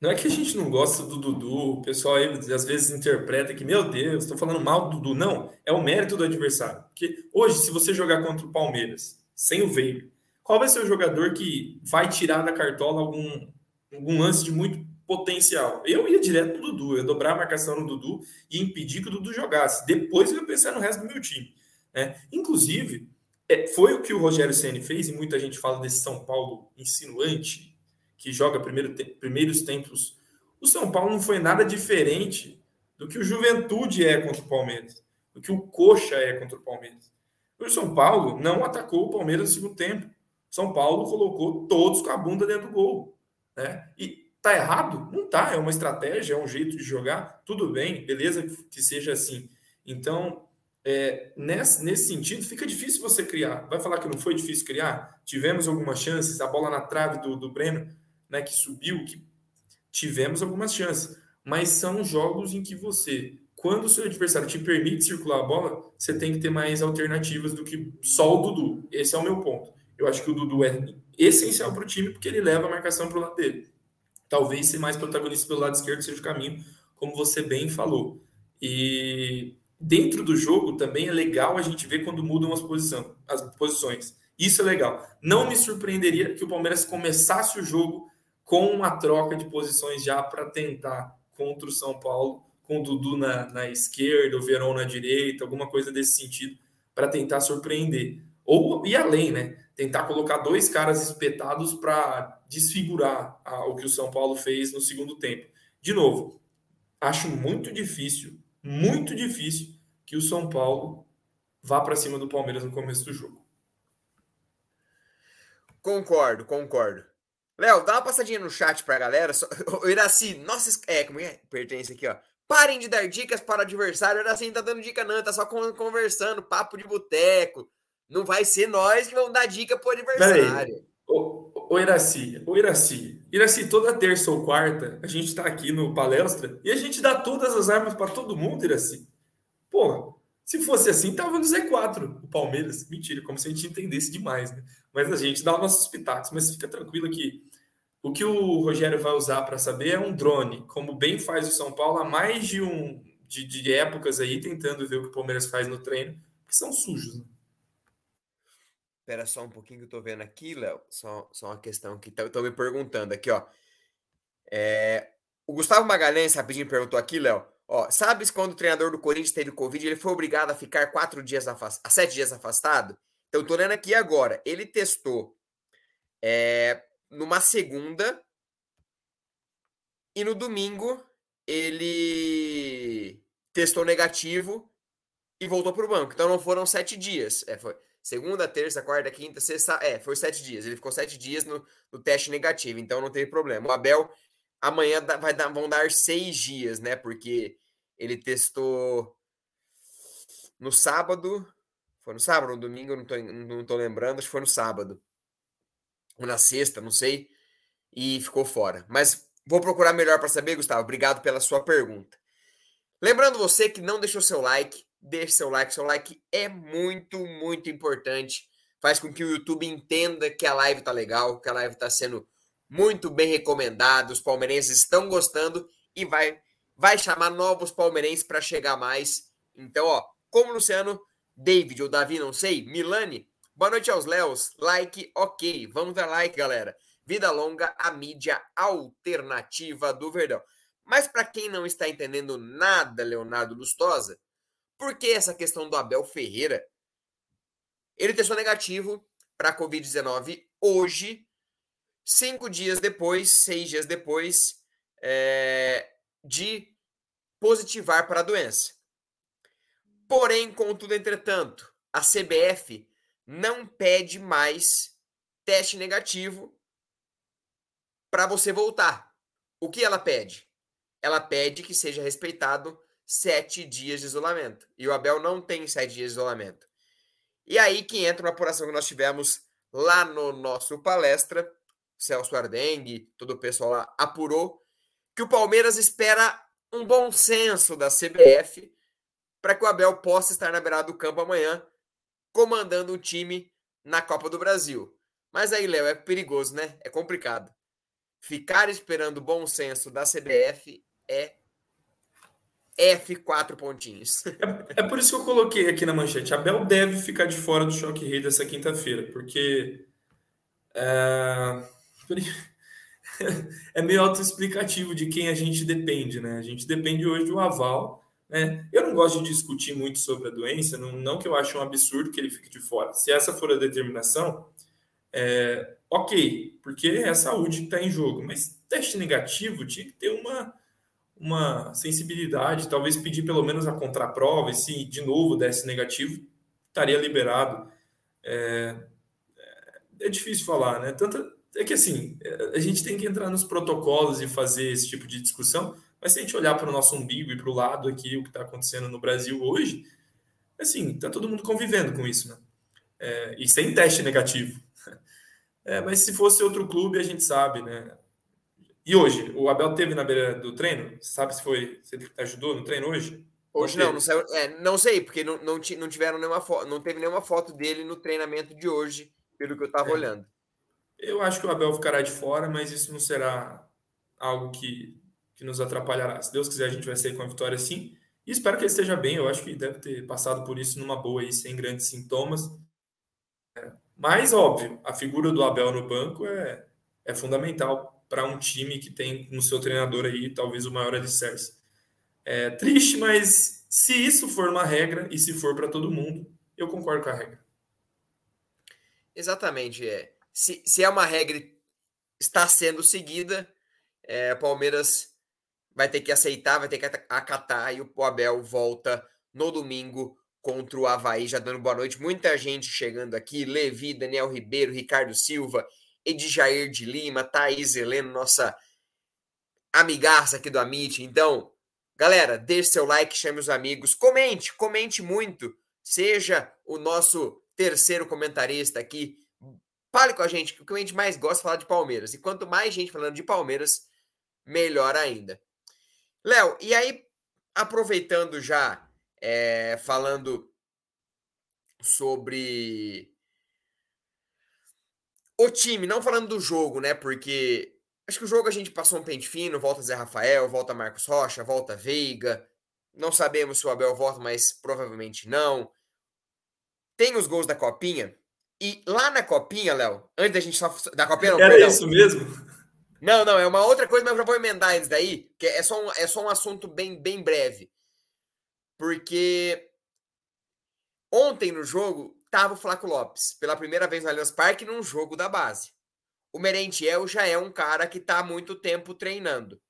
não é que a gente não gosta do Dudu, o pessoal aí às vezes interpreta que, meu Deus, estou falando mal do Dudu. Não, é o mérito do adversário. Porque hoje, se você jogar contra o Palmeiras, sem o Veiga, qual vai ser o jogador que vai tirar da cartola algum, algum lance de muito potencial. Eu ia direto no Dudu, eu ia dobrar a marcação no Dudu e impedir que o Dudu jogasse. Depois eu ia pensar no resto do meu time. Né? Inclusive, é, foi o que o Rogério Ceni fez, e muita gente fala desse São Paulo insinuante, que joga primeiro te primeiros tempos O São Paulo não foi nada diferente do que o Juventude é contra o Palmeiras, do que o Coxa é contra o Palmeiras. O São Paulo não atacou o Palmeiras no segundo tempo. São Paulo colocou todos com a bunda dentro do gol. Né? E tá errado? Não tá. É uma estratégia, é um jeito de jogar. Tudo bem, beleza que seja assim. Então, é, nesse, nesse sentido, fica difícil você criar. Vai falar que não foi difícil criar? Tivemos algumas chances, a bola na trave do, do Breno, né, que subiu, que tivemos algumas chances. Mas são jogos em que você quando o seu adversário te permite circular a bola, você tem que ter mais alternativas do que só o Dudu. Esse é o meu ponto. Eu acho que o Dudu é essencial para o time porque ele leva a marcação para o lado dele. Talvez ser mais protagonista pelo lado esquerdo seja o caminho, como você bem falou. E dentro do jogo também é legal a gente ver quando mudam as, posição, as posições. Isso é legal. Não me surpreenderia que o Palmeiras começasse o jogo com uma troca de posições já para tentar contra o São Paulo com o Dudu na, na esquerda, o Verão na direita, alguma coisa desse sentido, para tentar surpreender. Ou ir além, né? Tentar colocar dois caras espetados para desfigurar a, o que o São Paulo fez no segundo tempo. De novo, acho muito difícil, muito difícil que o São Paulo vá para cima do Palmeiras no começo do jogo. Concordo, concordo. Léo, dá uma passadinha no chat pra galera. O Iraci, nossa, é, como é? Pertence aqui, ó. Parem de dar dicas para o adversário. Era assim, tá dando dica, não, tá só conversando, papo de boteco. Não vai ser nós que vamos dar dica pro adversário. Ô, ô Iraci, ô Iraci, Iraci, toda terça ou quarta a gente tá aqui no palestra e a gente dá todas as armas para todo mundo, Iraci. Porra, se fosse assim, tava no Z4, o Palmeiras. Mentira, como se a gente entendesse demais, né? Mas a gente dá nossos pitacos, mas fica tranquilo que o que o Rogério vai usar para saber é um drone, como bem faz o São Paulo há mais de um de, de épocas aí, tentando ver o que o Palmeiras faz no treino, que são sujos. Né? Espera só um pouquinho que eu tô vendo aqui, Léo. Só, só uma questão que estão me perguntando aqui, ó. É, o Gustavo Magalhães rapidinho perguntou aqui, Léo. Ó, sabes quando o treinador do Corinthians teve Covid, ele foi obrigado a ficar quatro dias afastado, sete dias afastado? Então, tô lendo aqui agora. Ele testou é, numa segunda e no domingo ele testou negativo e voltou para o banco. Então não foram sete dias. É, foi segunda, terça, quarta, quinta, sexta. É, foi sete dias. Ele ficou sete dias no, no teste negativo, então não teve problema. O Abel amanhã vai dar, vão dar seis dias, né? Porque ele testou no sábado. Foi no sábado ou domingo, não tô, não tô lembrando, acho que foi no sábado ou na sexta, não sei, e ficou fora. Mas vou procurar melhor para saber, Gustavo. Obrigado pela sua pergunta. Lembrando você que não deixou seu like, deixe seu like. Seu like é muito, muito importante. Faz com que o YouTube entenda que a live tá legal, que a live tá sendo muito bem recomendada, os palmeirenses estão gostando e vai vai chamar novos palmeirenses para chegar mais. Então, ó, como Luciano, David ou Davi, não sei, Milani, Boa noite aos Léos. Like, ok. Vamos dar like, galera. Vida longa, a mídia alternativa do Verdão. Mas para quem não está entendendo nada, Leonardo Lustosa, por que essa questão do Abel Ferreira? Ele testou negativo para a Covid-19 hoje, cinco dias depois, seis dias depois é, de positivar para a doença. Porém, contudo, entretanto, a CBF não pede mais teste negativo para você voltar. O que ela pede? Ela pede que seja respeitado sete dias de isolamento. E o Abel não tem sete dias de isolamento. E aí que entra uma apuração que nós tivemos lá no nosso palestra. Celso Ardengue, todo o pessoal lá apurou que o Palmeiras espera um bom senso da CBF para que o Abel possa estar na beirada do campo amanhã comandando o time na Copa do Brasil. Mas aí, Léo, é perigoso, né? É complicado. Ficar esperando o bom senso da CBF é F4 pontinhos. É, é, por isso que eu coloquei aqui na manchete. Abel deve ficar de fora do choque rei dessa quinta-feira, porque é, é meio autoexplicativo de quem a gente depende, né? A gente depende hoje do aval né? Eu não gosto de discutir muito sobre a doença, não, não que eu ache um absurdo que ele fique de fora. Se essa for a determinação, é, ok, porque é a saúde que está em jogo. Mas teste negativo tinha que ter uma, uma sensibilidade, talvez pedir pelo menos a contraprova, e se de novo desse negativo, estaria liberado. É, é, é difícil falar, né? Tanto, é que assim, a gente tem que entrar nos protocolos e fazer esse tipo de discussão, mas se a gente olhar para o nosso umbigo e para o lado aqui, o que está acontecendo no Brasil hoje, assim, está todo mundo convivendo com isso, né? É, e sem teste negativo. É, mas se fosse outro clube, a gente sabe, né? E hoje, o Abel teve na beira do treino? Sabe se foi, se ele ajudou no treino hoje? Hoje não, não, saiu, é, não sei, porque não, não, não tiveram nenhuma foto, não teve nenhuma foto dele no treinamento de hoje, pelo que eu estava é. olhando. Eu acho que o Abel ficará de fora, mas isso não será algo que, que nos atrapalhará. Se Deus quiser, a gente vai sair com a vitória sim. E espero que ele esteja bem. Eu acho que deve ter passado por isso numa boa aí, sem grandes sintomas. É. Mas, óbvio, a figura do Abel no banco é, é fundamental para um time que tem no seu treinador aí talvez o maior alicerce. É triste, mas se isso for uma regra e se for para todo mundo, eu concordo com a regra. Exatamente. É se, se é uma regra está sendo seguida, é, Palmeiras vai ter que aceitar, vai ter que acatar e o Abel volta no domingo contra o Havaí, já dando boa noite. Muita gente chegando aqui, Levi, Daniel Ribeiro, Ricardo Silva, Edjair de Lima, Thaís Heleno, nossa amigaça aqui do Amit. Então, galera, deixe seu like, chame os amigos, comente, comente muito, seja o nosso terceiro comentarista aqui, Fale com a gente, o que a gente mais gosta é falar de Palmeiras. E quanto mais gente falando de Palmeiras, melhor ainda. Léo, e aí, aproveitando já, é, falando sobre o time, não falando do jogo, né? Porque acho que o jogo a gente passou um pente fino, volta Zé Rafael, volta Marcos Rocha, volta Veiga. Não sabemos se o Abel volta, mas provavelmente não. Tem os gols da Copinha. E lá na copinha, Léo, antes da gente só. Da copinha não, Era perdão. isso mesmo? Não, não, é uma outra coisa, mas eu já vou emendar antes daí, que é só um, é só um assunto bem, bem breve. Porque ontem no jogo tava o Flaco Lopes, pela primeira vez no Allianz Parque, num jogo da base. O Merentiel já é um cara que tá há muito tempo treinando.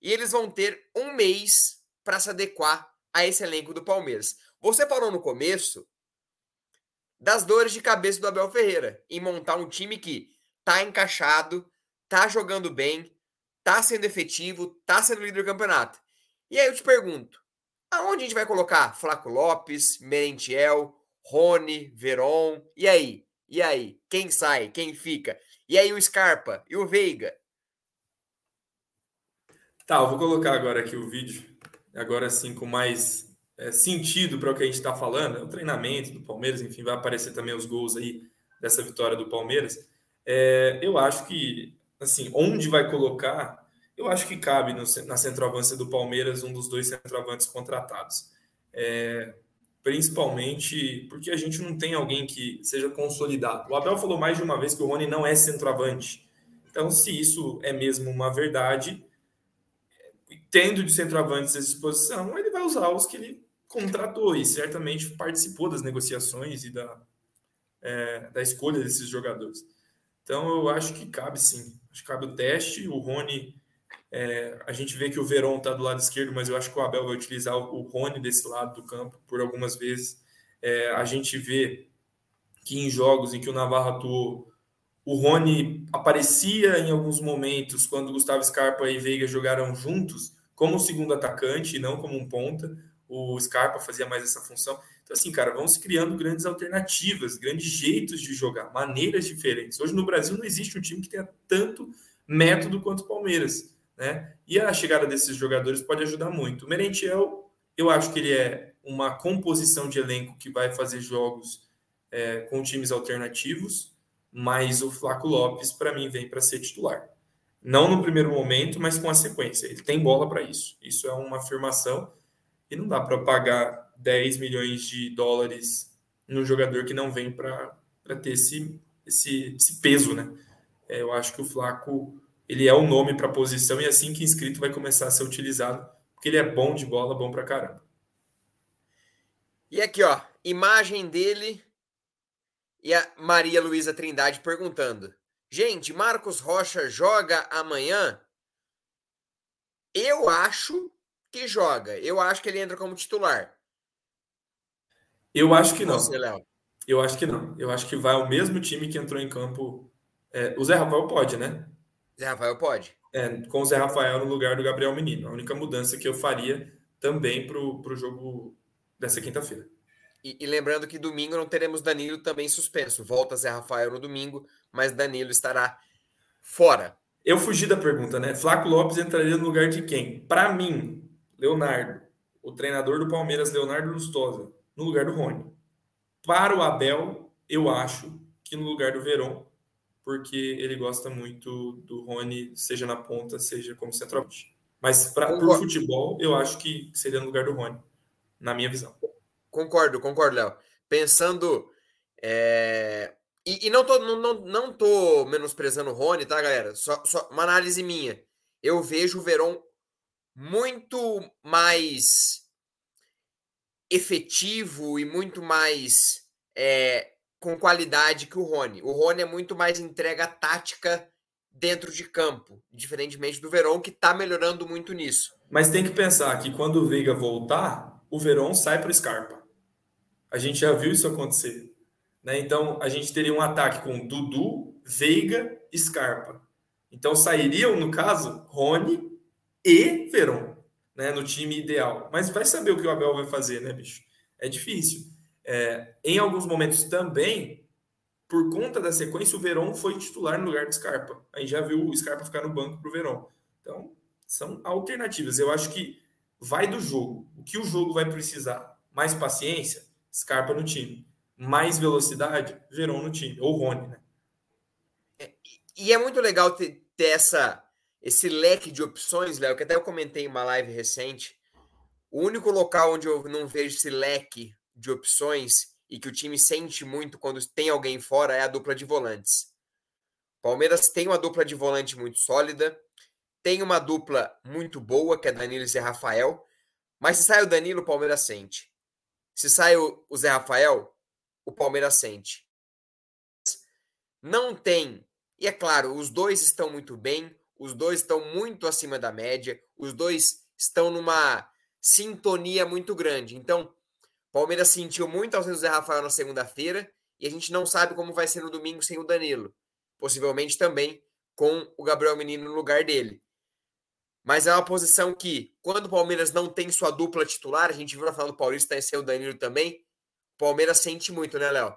E eles vão ter um mês para se adequar a esse elenco do Palmeiras. Você falou no começo das dores de cabeça do Abel Ferreira em montar um time que tá encaixado, tá jogando bem, tá sendo efetivo, tá sendo líder do campeonato. E aí eu te pergunto, aonde a gente vai colocar Flaco Lopes, Merentiel, Rony, Veron? E aí? E aí? Quem sai? Quem fica? E aí o Scarpa? E o Veiga? Tá, eu vou colocar agora aqui o vídeo. Agora sim, com mais é, sentido para o que a gente está falando, é o treinamento do Palmeiras, enfim, vai aparecer também os gols aí dessa vitória do Palmeiras. É, eu acho que, assim, onde vai colocar, eu acho que cabe no, na centroavância do Palmeiras um dos dois centroavantes contratados. É, principalmente porque a gente não tem alguém que seja consolidado. O Abel falou mais de uma vez que o Rony não é centroavante. Então, se isso é mesmo uma verdade, tendo de centroavantes à disposição, ele vai usar os que ele contratou e certamente participou das negociações e da, é, da escolha desses jogadores. Então eu acho que cabe sim. Acho que cabe o teste. O Rony, é, a gente vê que o Verón está do lado esquerdo, mas eu acho que o Abel vai utilizar o Rony desse lado do campo por algumas vezes. É, a gente vê que em jogos em que o Navarro atuou, o Rony aparecia em alguns momentos quando Gustavo Scarpa e Veiga jogaram juntos como segundo atacante e não como um ponta o Scarpa fazia mais essa função. Então, assim, cara, vão se criando grandes alternativas, grandes jeitos de jogar, maneiras diferentes. Hoje no Brasil não existe um time que tenha tanto método quanto o Palmeiras, né? E a chegada desses jogadores pode ajudar muito. O Merentiel, eu acho que ele é uma composição de elenco que vai fazer jogos é, com times alternativos, mas o Flaco Lopes, para mim, vem para ser titular. Não no primeiro momento, mas com a sequência. Ele tem bola para isso. Isso é uma afirmação e não dá para pagar 10 milhões de dólares num jogador que não vem para ter esse, esse, esse peso, né? É, eu acho que o Flaco ele é o nome para a posição e assim que inscrito vai começar a ser utilizado, porque ele é bom de bola, bom para caramba. E aqui, ó, imagem dele e a Maria Luísa Trindade perguntando: Gente, Marcos Rocha joga amanhã? Eu acho que joga. Eu acho que ele entra como titular. Eu acho que não. Você, Léo? Eu acho que não. Eu acho que vai o mesmo time que entrou em campo. É, o Zé Rafael pode, né? Zé Rafael pode. É, com o Zé Rafael no lugar do Gabriel Menino. A única mudança que eu faria também para o jogo dessa quinta-feira. E, e, lembrando que domingo não teremos Danilo também suspenso. Volta Zé Rafael no domingo, mas Danilo estará fora. Eu fugi da pergunta, né? Flaco Lopes entraria no lugar de quem? Para mim, Leonardo, o treinador do Palmeiras, Leonardo Lustosa, no lugar do Rony. Para o Abel, eu acho que no lugar do Verón, porque ele gosta muito do Rony, seja na ponta, seja como centroavante. Mas para o futebol, eu acho que seria no lugar do Rony, na minha visão. Concordo, concordo, Léo. Pensando. É... E, e, não, tô, não, não, não tô menosprezando o Rony, tá, galera? Só, só uma análise minha. Eu vejo o Verón muito mais efetivo e muito mais é, com qualidade que o Rony. O Rony é muito mais entrega tática dentro de campo, diferentemente do Verón, que está melhorando muito nisso. Mas tem que pensar que quando o Veiga voltar, o Verón sai para o Scarpa. A gente já viu isso acontecer. Né? Então, a gente teria um ataque com Dudu, Veiga Scarpa. Então, sairiam, no caso, Rony e Verón né, no time ideal. Mas vai saber o que o Abel vai fazer, né, bicho? É difícil. É, em alguns momentos também, por conta da sequência, o Verón foi titular no lugar do Scarpa. Aí já viu o Scarpa ficar no banco para o Verón. Então, são alternativas. Eu acho que vai do jogo. O que o jogo vai precisar? Mais paciência? Scarpa no time. Mais velocidade? Verón no time. Ou Rony, né? É, e é muito legal ter, ter essa, esse leque de opções, Léo, que até eu comentei em uma live recente. O único local onde eu não vejo esse leque de opções e que o time sente muito quando tem alguém fora é a dupla de volantes. Palmeiras tem uma dupla de volante muito sólida, tem uma dupla muito boa, que é Danilo e Zé Rafael, mas se sai o Danilo, o Palmeiras sente. Se sai o, Zé Rafael, o Palmeiras sente. Não tem. E é claro, os dois estão muito bem, os dois estão muito acima da média, os dois estão numa sintonia muito grande. Então, Palmeiras sentiu muito ao Zé Rafael na segunda-feira e a gente não sabe como vai ser no domingo sem o Danilo. Possivelmente também com o Gabriel Menino no lugar dele. Mas é uma posição que, quando o Palmeiras não tem sua dupla titular, a gente viu na final do Paulista tem seu Danilo também, o Palmeiras sente muito, né, Léo?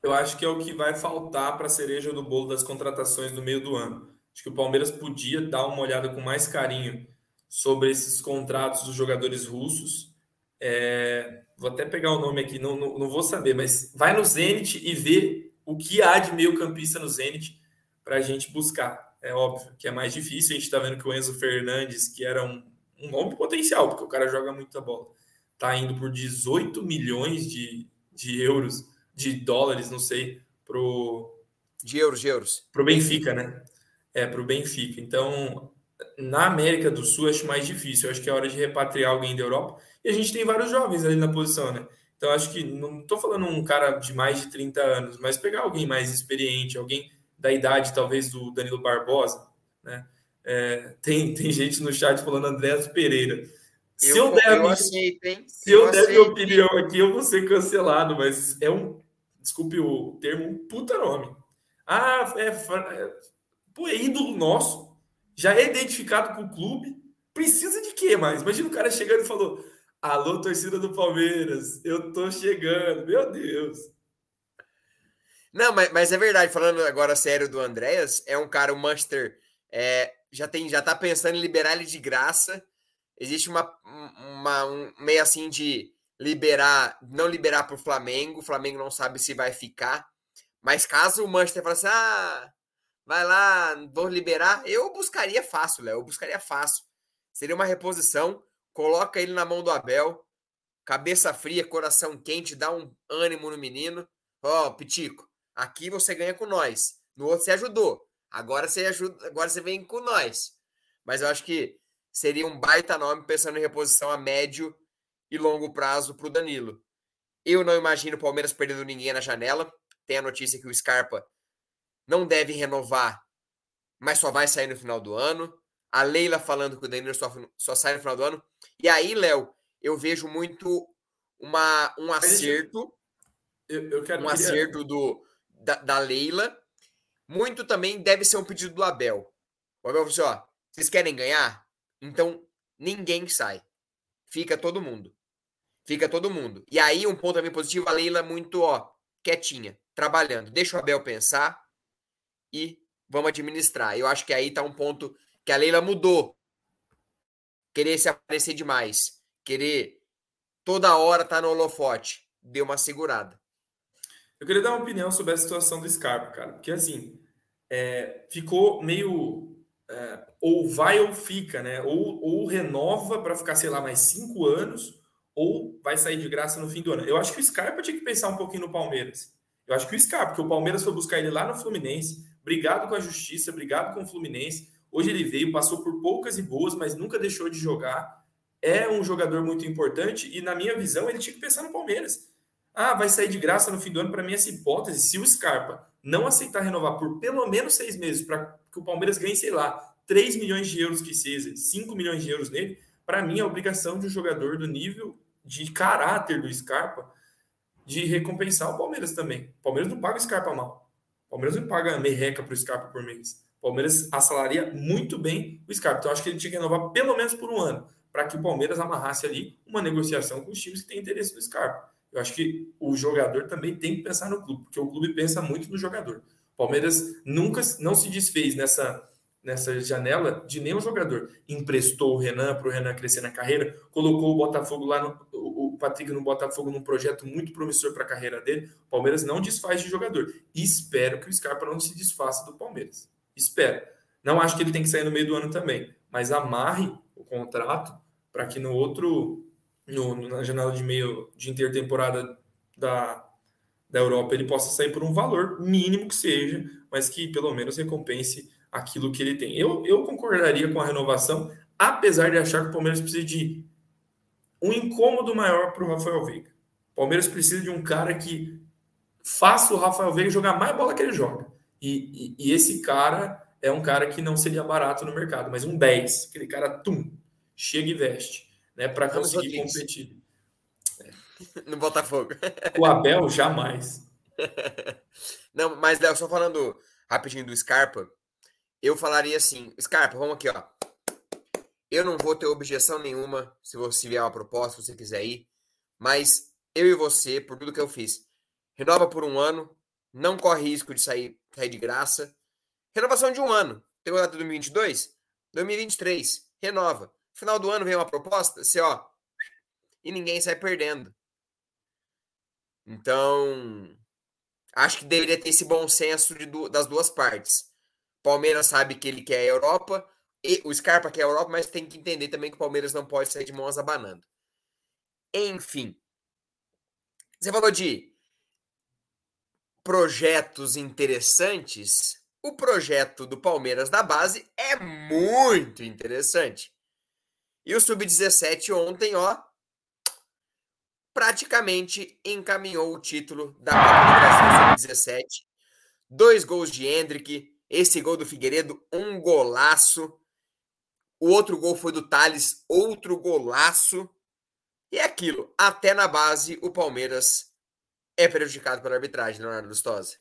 Eu acho que é o que vai faltar para a cereja do bolo das contratações no meio do ano. Acho que o Palmeiras podia dar uma olhada com mais carinho sobre esses contratos dos jogadores russos é, vou até pegar o nome aqui, não, não, não, vou saber, mas vai no Zenit e vê o que há de meio campista no Zenit para a gente buscar. É óbvio que é mais difícil, a gente está vendo que o Enzo Fernandes, que era um, um bom potencial, porque o cara joga muita bola, está indo por 18 milhões de, de euros, de dólares, não sei, pro... De euros, de euros. Pro Benfica, né? É, pro Benfica. Então, na América do Sul, acho mais difícil. Eu acho que é hora de repatriar alguém da Europa. E a gente tem vários jovens ali na posição, né? Então, acho que não estou falando um cara de mais de 30 anos, mas pegar alguém mais experiente, alguém da idade, talvez, do Danilo Barbosa, né? É, tem, tem gente no chat falando Andréas Pereira. Se eu, eu der, eu aceito, se eu, eu der minha opinião aqui, eu vou ser cancelado, mas é um, desculpe o termo, um puta nome. Ah, é, é, pô, é ídolo nosso, já é identificado com o clube, precisa de quê mais? Imagina o cara chegando e falou: Alô, torcida do Palmeiras, eu tô chegando, meu Deus. Não, mas, mas é verdade, falando agora sério do Andréas, é um cara, o Manchester é, já tem, já tá pensando em liberar ele de graça. Existe uma, uma um meio assim de liberar, não liberar para o Flamengo, o Flamengo não sabe se vai ficar. Mas caso o Manchester fale assim, ah, vai lá, vou liberar, eu buscaria fácil, Léo, eu buscaria fácil. Seria uma reposição coloca ele na mão do Abel, cabeça fria, coração quente, dá um ânimo no menino. Ó, oh, Pitico, aqui você ganha com nós. No outro você ajudou. Agora você ajuda, agora você vem com nós. Mas eu acho que seria um baita nome pensando em reposição a médio e longo prazo para o Danilo. Eu não imagino o Palmeiras perdendo ninguém na janela. Tem a notícia que o Scarpa não deve renovar, mas só vai sair no final do ano. A Leila falando que o Danilo só, só sai no final do ano. E aí, Léo, eu vejo muito uma, um acerto. Eu, eu quero, um queria... acerto do, da, da, Leila. Muito também deve ser um pedido do Abel. O Abel falou assim: ó, vocês querem ganhar? Então ninguém sai. Fica todo mundo. Fica todo mundo. E aí, um ponto também positivo, a Leila muito, ó, quietinha, trabalhando. Deixa o Abel pensar e vamos administrar. Eu acho que aí tá um ponto que a Leila mudou. Querer se aparecer demais. Querer toda hora tá no holofote. Deu uma segurada. Eu queria dar uma opinião sobre a situação do Scarpa, cara. Porque assim, é, ficou meio. É, ou vai ou fica, né? Ou, ou renova para ficar, sei lá, mais cinco anos, ou vai sair de graça no fim do ano. Eu acho que o Scarpa tinha que pensar um pouquinho no Palmeiras. Eu acho que o Scarpa, porque o Palmeiras foi buscar ele lá no Fluminense, brigado com a justiça, brigado com o Fluminense. Hoje ele veio, passou por poucas e boas, mas nunca deixou de jogar. É um jogador muito importante e, na minha visão, ele tinha que pensar no Palmeiras. Ah, vai sair de graça no fim do ano. Para mim, essa hipótese, se o Scarpa não aceitar renovar por pelo menos seis meses, para que o Palmeiras ganhe, sei lá, 3 milhões de euros que seja, 5 milhões de euros nele, para mim, é obrigação de um jogador do nível de caráter do Scarpa de recompensar o Palmeiras também. O Palmeiras não paga o Scarpa mal. O Palmeiras não paga merreca para o Scarpa por mês. O Palmeiras assalaria muito bem o Scarpa. Então, acho que ele tinha que renovar pelo menos por um ano, para que o Palmeiras amarrasse ali uma negociação com os times que têm interesse no Scarpa. Eu acho que o jogador também tem que pensar no clube, porque o clube pensa muito no jogador. O Palmeiras nunca não se desfez nessa nessa janela de nenhum jogador. Emprestou o Renan para o Renan crescer na carreira, colocou o Botafogo lá, no, o Patrick no Botafogo num projeto muito promissor para a carreira dele. O Palmeiras não desfaz de jogador. E espero que o Scarpa não se desfaça do Palmeiras. Espero. Não acho que ele tem que sair no meio do ano também, mas amarre o contrato para que no outro, no, na janela de meio de intertemporada da, da Europa, ele possa sair por um valor mínimo que seja, mas que pelo menos recompense aquilo que ele tem. Eu, eu concordaria com a renovação, apesar de achar que o Palmeiras precisa de um incômodo maior para o Rafael Veiga. O Palmeiras precisa de um cara que faça o Rafael Veiga jogar mais bola que ele joga. E, e, e, esse cara é um cara que não seria barato no mercado, mas um 10, aquele cara, tum, chega e veste, né, para conseguir competir. No Botafogo. O Abel, jamais. Não, mas Léo, só falando rapidinho do Scarpa, eu falaria assim: Scarpa, vamos aqui, ó. Eu não vou ter objeção nenhuma se você vier uma proposta, se você quiser ir, mas eu e você, por tudo que eu fiz, renova por um ano, não corre risco de sair, sair de graça. Renovação de um ano. Tem o data 2022? 2023. Renova. Final do ano vem uma proposta, você, ó, e ninguém sai perdendo. Então, acho que deveria ter esse bom senso de, das duas partes. Palmeiras sabe que ele quer a Europa, e o Scarpa quer a Europa, mas tem que entender também que o Palmeiras não pode sair de mãos abanando. Enfim. Você falou de projetos interessantes. O projeto do Palmeiras da base é muito interessante. E o Sub-17 ontem, ó, praticamente encaminhou o título da Copa do Brasil Sub-17. Dois gols de Hendrick, esse gol do Figueiredo, um golaço. O outro gol foi do Thales, outro golaço. E é aquilo, até na base o Palmeiras é prejudicado pela arbitragem, Leonardo Lustosa.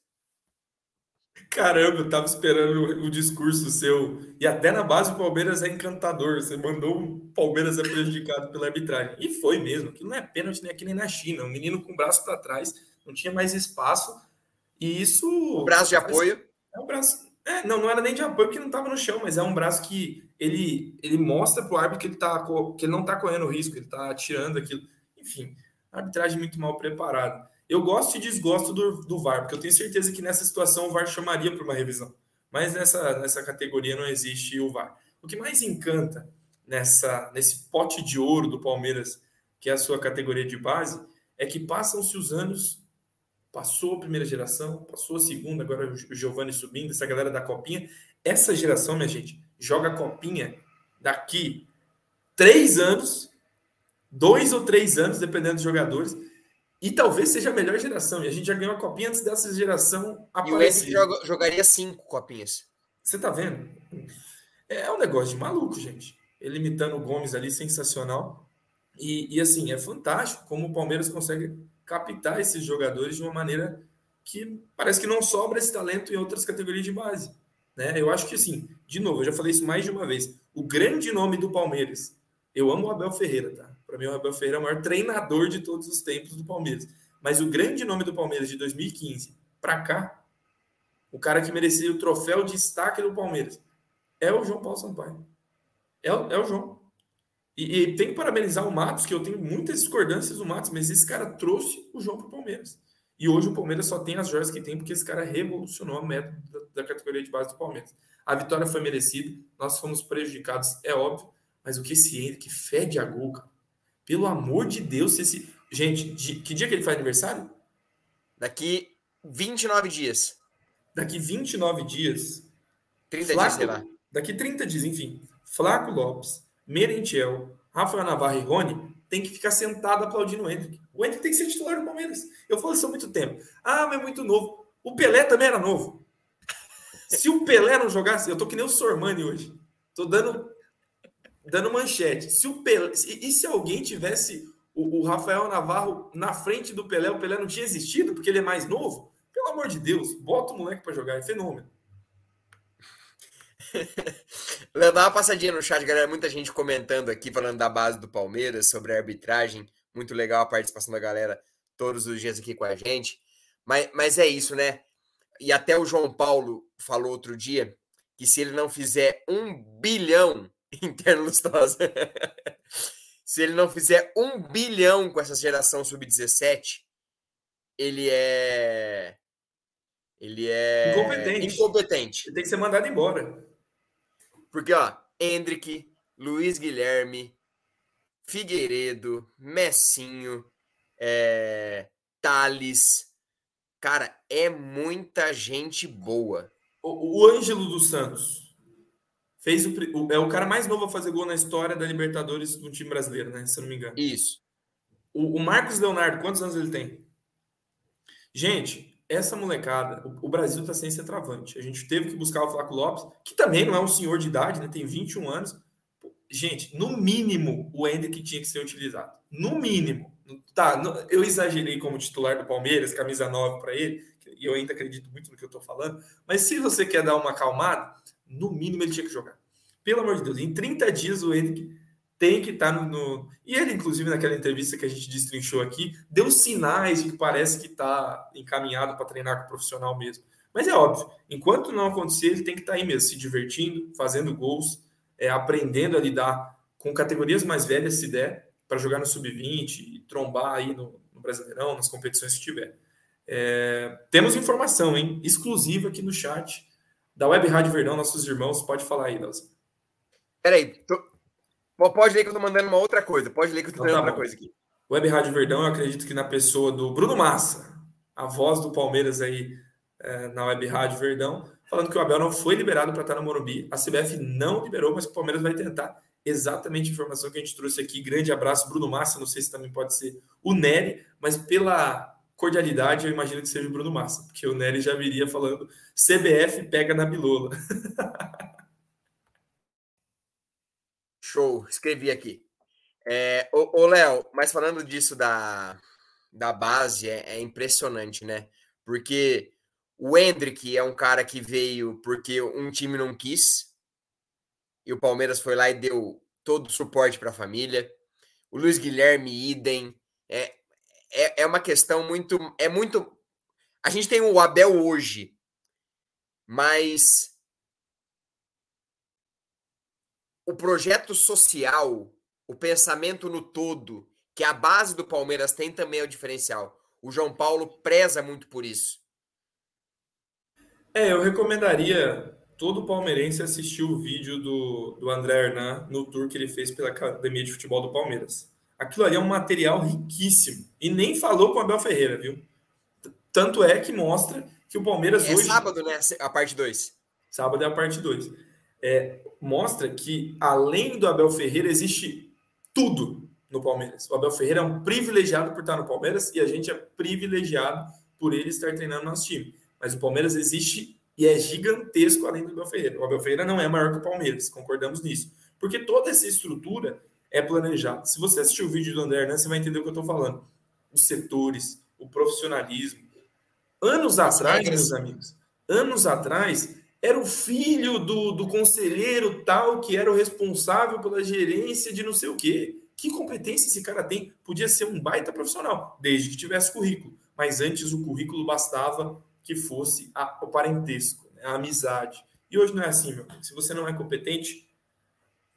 Caramba, eu tava esperando o discurso seu. E até na base o Palmeiras é encantador. Você mandou o Palmeiras é prejudicado pela arbitragem. E foi mesmo. Aquilo não é pênalti nem aqui nem na China. Um menino com o braço para trás, não tinha mais espaço. E isso. O braço de apoio. É um braço. É, não, não era nem de apoio porque não estava no chão, mas é um braço que ele, ele mostra para o árbitro que ele, tá, que ele não está correndo risco, ele está tirando aquilo. Enfim, arbitragem muito mal preparada. Eu gosto e desgosto do, do VAR, porque eu tenho certeza que nessa situação o VAR chamaria para uma revisão. Mas nessa, nessa categoria não existe o VAR. O que mais encanta nessa, nesse pote de ouro do Palmeiras, que é a sua categoria de base, é que passam-se os anos Passou a primeira geração, passou a segunda, agora o Giovanni subindo, essa galera da Copinha. Essa geração, minha gente, joga Copinha daqui três anos, dois ou três anos, dependendo dos jogadores, E talvez seja a melhor geração. E a gente já ganhou a copinha antes dessa geração aparecer. E o Hendrick jogaria cinco copinhas. Você tá vendo? É um negócio de maluco, gente. Ele imitando o Gomes ali, sensacional. E, e assim, é fantástico como o Palmeiras consegue captar esses jogadores de uma maneira que parece que não sobra esse talento em outras categorias de base. Né? Eu acho que, assim, de novo, eu já falei isso mais de uma vez. O grande nome do Palmeiras, eu amo o Abel Ferreira, tá? Para mim, o Abel Ferreira é o maior treinador de todos os tempos do Palmeiras. Mas o grande nome do Palmeiras de 2015 para cá, o cara que merecia o troféu de destaque do Palmeiras, é o João Paulo Sampaio. É, é o João. E, e, tem que parabenizar o Matos, que eu tenho muitas discordâncias do Matos, mas esse cara trouxe o João para o Palmeiras. E hoje o Palmeiras só tem as joias que tem porque esse cara revolucionou a método da, da, categoria de base do Palmeiras. A vitória foi merecida, nós fomos prejudicados, é óbvio, mas o que esse Henrique fede a gol, cara. Pelo amor de Deus, se esse. Gente, de... que dia que ele faz aniversário? Daqui 29 dias. Daqui 29 dias. 30 Flaco... dias, sei lá. Daqui 30 dias, enfim. Flaco Lopes, Merentiel, Rafael Navarro e Rony tem que ficar sentado aplaudindo o Hendrick. O Hendrick tem que ser titular do Palmeiras. Eu falo isso há muito tempo. Ah, mas é muito novo. O Pelé também era novo. Se o Pelé não jogasse, eu tô que nem o Sormani hoje. Tô dando dando manchete. Se o Pelé, e se alguém tivesse o, o, Rafael Navarro na frente do Pelé, o Pelé não tinha existido porque ele é mais novo? Pelo amor de Deus, bota o moleque para jogar, é fenômeno. Léo, dá uma passadinha no chat, galera. Muita gente comentando aqui, falando da base do Palmeiras, sobre a arbitragem. Muito legal a participação da galera todos os dias aqui com a gente. Mas, mas é isso, né? E até o João Paulo falou outro dia que se ele não fizer um bilhão interno Lustosa, se ele não fizer um bilhão com essa geração sub-17, ele é. Ele é. Incompetente. Incompetente. Ele tem que ser mandado embora. Porque, ó, Hendrick, Luiz Guilherme, Figueiredo, Messinho, é, Thales. Cara, é muita gente boa. O, o Ângelo dos Santos fez o, é o cara mais novo a fazer gol na história da Libertadores do time brasileiro, né? Se eu não me engano. Isso. O, o Marcos Leonardo, quantos anos ele tem? Gente, essa molecada, o, Brasil está sem centroavante. A gente teve que buscar o Flaco Lopes, que também não é um senhor de idade, né? Tem 21 anos. Gente, no mínimo, o Hendrick tinha que ser utilizado. No mínimo. Tá, eu exagerei como titular do Palmeiras, camisa 9 para ele, e eu ainda acredito muito no que eu estou falando. Mas se você quer dar uma acalmada, no mínimo ele tinha que jogar. Pelo amor de Deus, em 30 dias o Hendrick tem que estar tá no, no, E ele, inclusive, naquela entrevista que a gente destrinchou aqui, deu sinais de que parece que está encaminhado para treinar com o profissional mesmo. Mas é óbvio, enquanto não acontecer, ele tem que estar tá aí mesmo, se divertindo, fazendo gols, é, aprendendo a lidar com categorias mais velhas, se der, para jogar no sub-20 e trombar aí no, no, Brasileirão, nas competições que tiver. É, temos informação, hein? Exclusiva aqui no chat da Web Rádio Verdão, nossos irmãos. Pode falar aí, Nelson. Peraí, tô, Pode ler que eu tô mandando uma outra coisa. Pode ler que eu tô mandando então, tá outra coisa aqui. Web Rádio Verdão, eu acredito que na pessoa do Bruno Massa, a voz do Palmeiras aí é, na Web Rádio Verdão, falando que o Abel não foi liberado para estar no Morumbi. A CBF não liberou, mas o Palmeiras vai tentar. Exatamente a informação que a gente trouxe aqui. Grande abraço, Bruno Massa. Não sei se também pode ser o Nery, mas pela cordialidade, eu imagino que seja o Bruno Massa, porque o Nery já viria falando CBF pega na bilola. Show, escrevi aqui. É, ô, Léo, mas falando disso da, da base, é, é, impressionante, né? Porque o Hendrick é um cara que veio porque um time não quis, e o Palmeiras foi lá e deu todo o suporte para a família. O Luiz Guilherme, idem. É, é, é uma questão muito. É muito. A gente tem o Abel hoje, mas o projeto social, o pensamento no todo, que a base do Palmeiras tem também é o diferencial. O João Paulo preza muito por isso. É, eu recomendaria todo palmeirense assistir o vídeo do, do André Hernan no tour que ele fez pela Academia de Futebol do Palmeiras. Aquilo ali é um material riquíssimo. E nem falou com o Abel Ferreira, viu? Tanto é que mostra que o Palmeiras é hoje. É sábado, né? A parte 2. Sábado é a parte 2 é, mostra que, além do Abel Ferreira, existe tudo no Palmeiras. O Abel Ferreira é um privilegiado por estar no Palmeiras e a gente é privilegiado por ele estar treinando nosso time. Mas o Palmeiras existe e é gigantesco além do Abel Ferreira. O Abel Ferreira não é maior que o Palmeiras, concordamos nisso. Porque toda essa estrutura é planejada. Se você assistir o vídeo do André Hernan, você vai entender o que eu estou falando. Os setores, o profissionalismo. Anos atrás, meus amigos, anos atrás, era o filho do, do conselheiro tal que era o responsável pela gerência de não sei o quê. Que competência esse cara tem? Podia ser um baita profissional, desde que tivesse currículo. Mas antes o currículo bastava que fosse a, o parentesco, né? a amizade. E hoje não é assim, meu. Se você não é competente,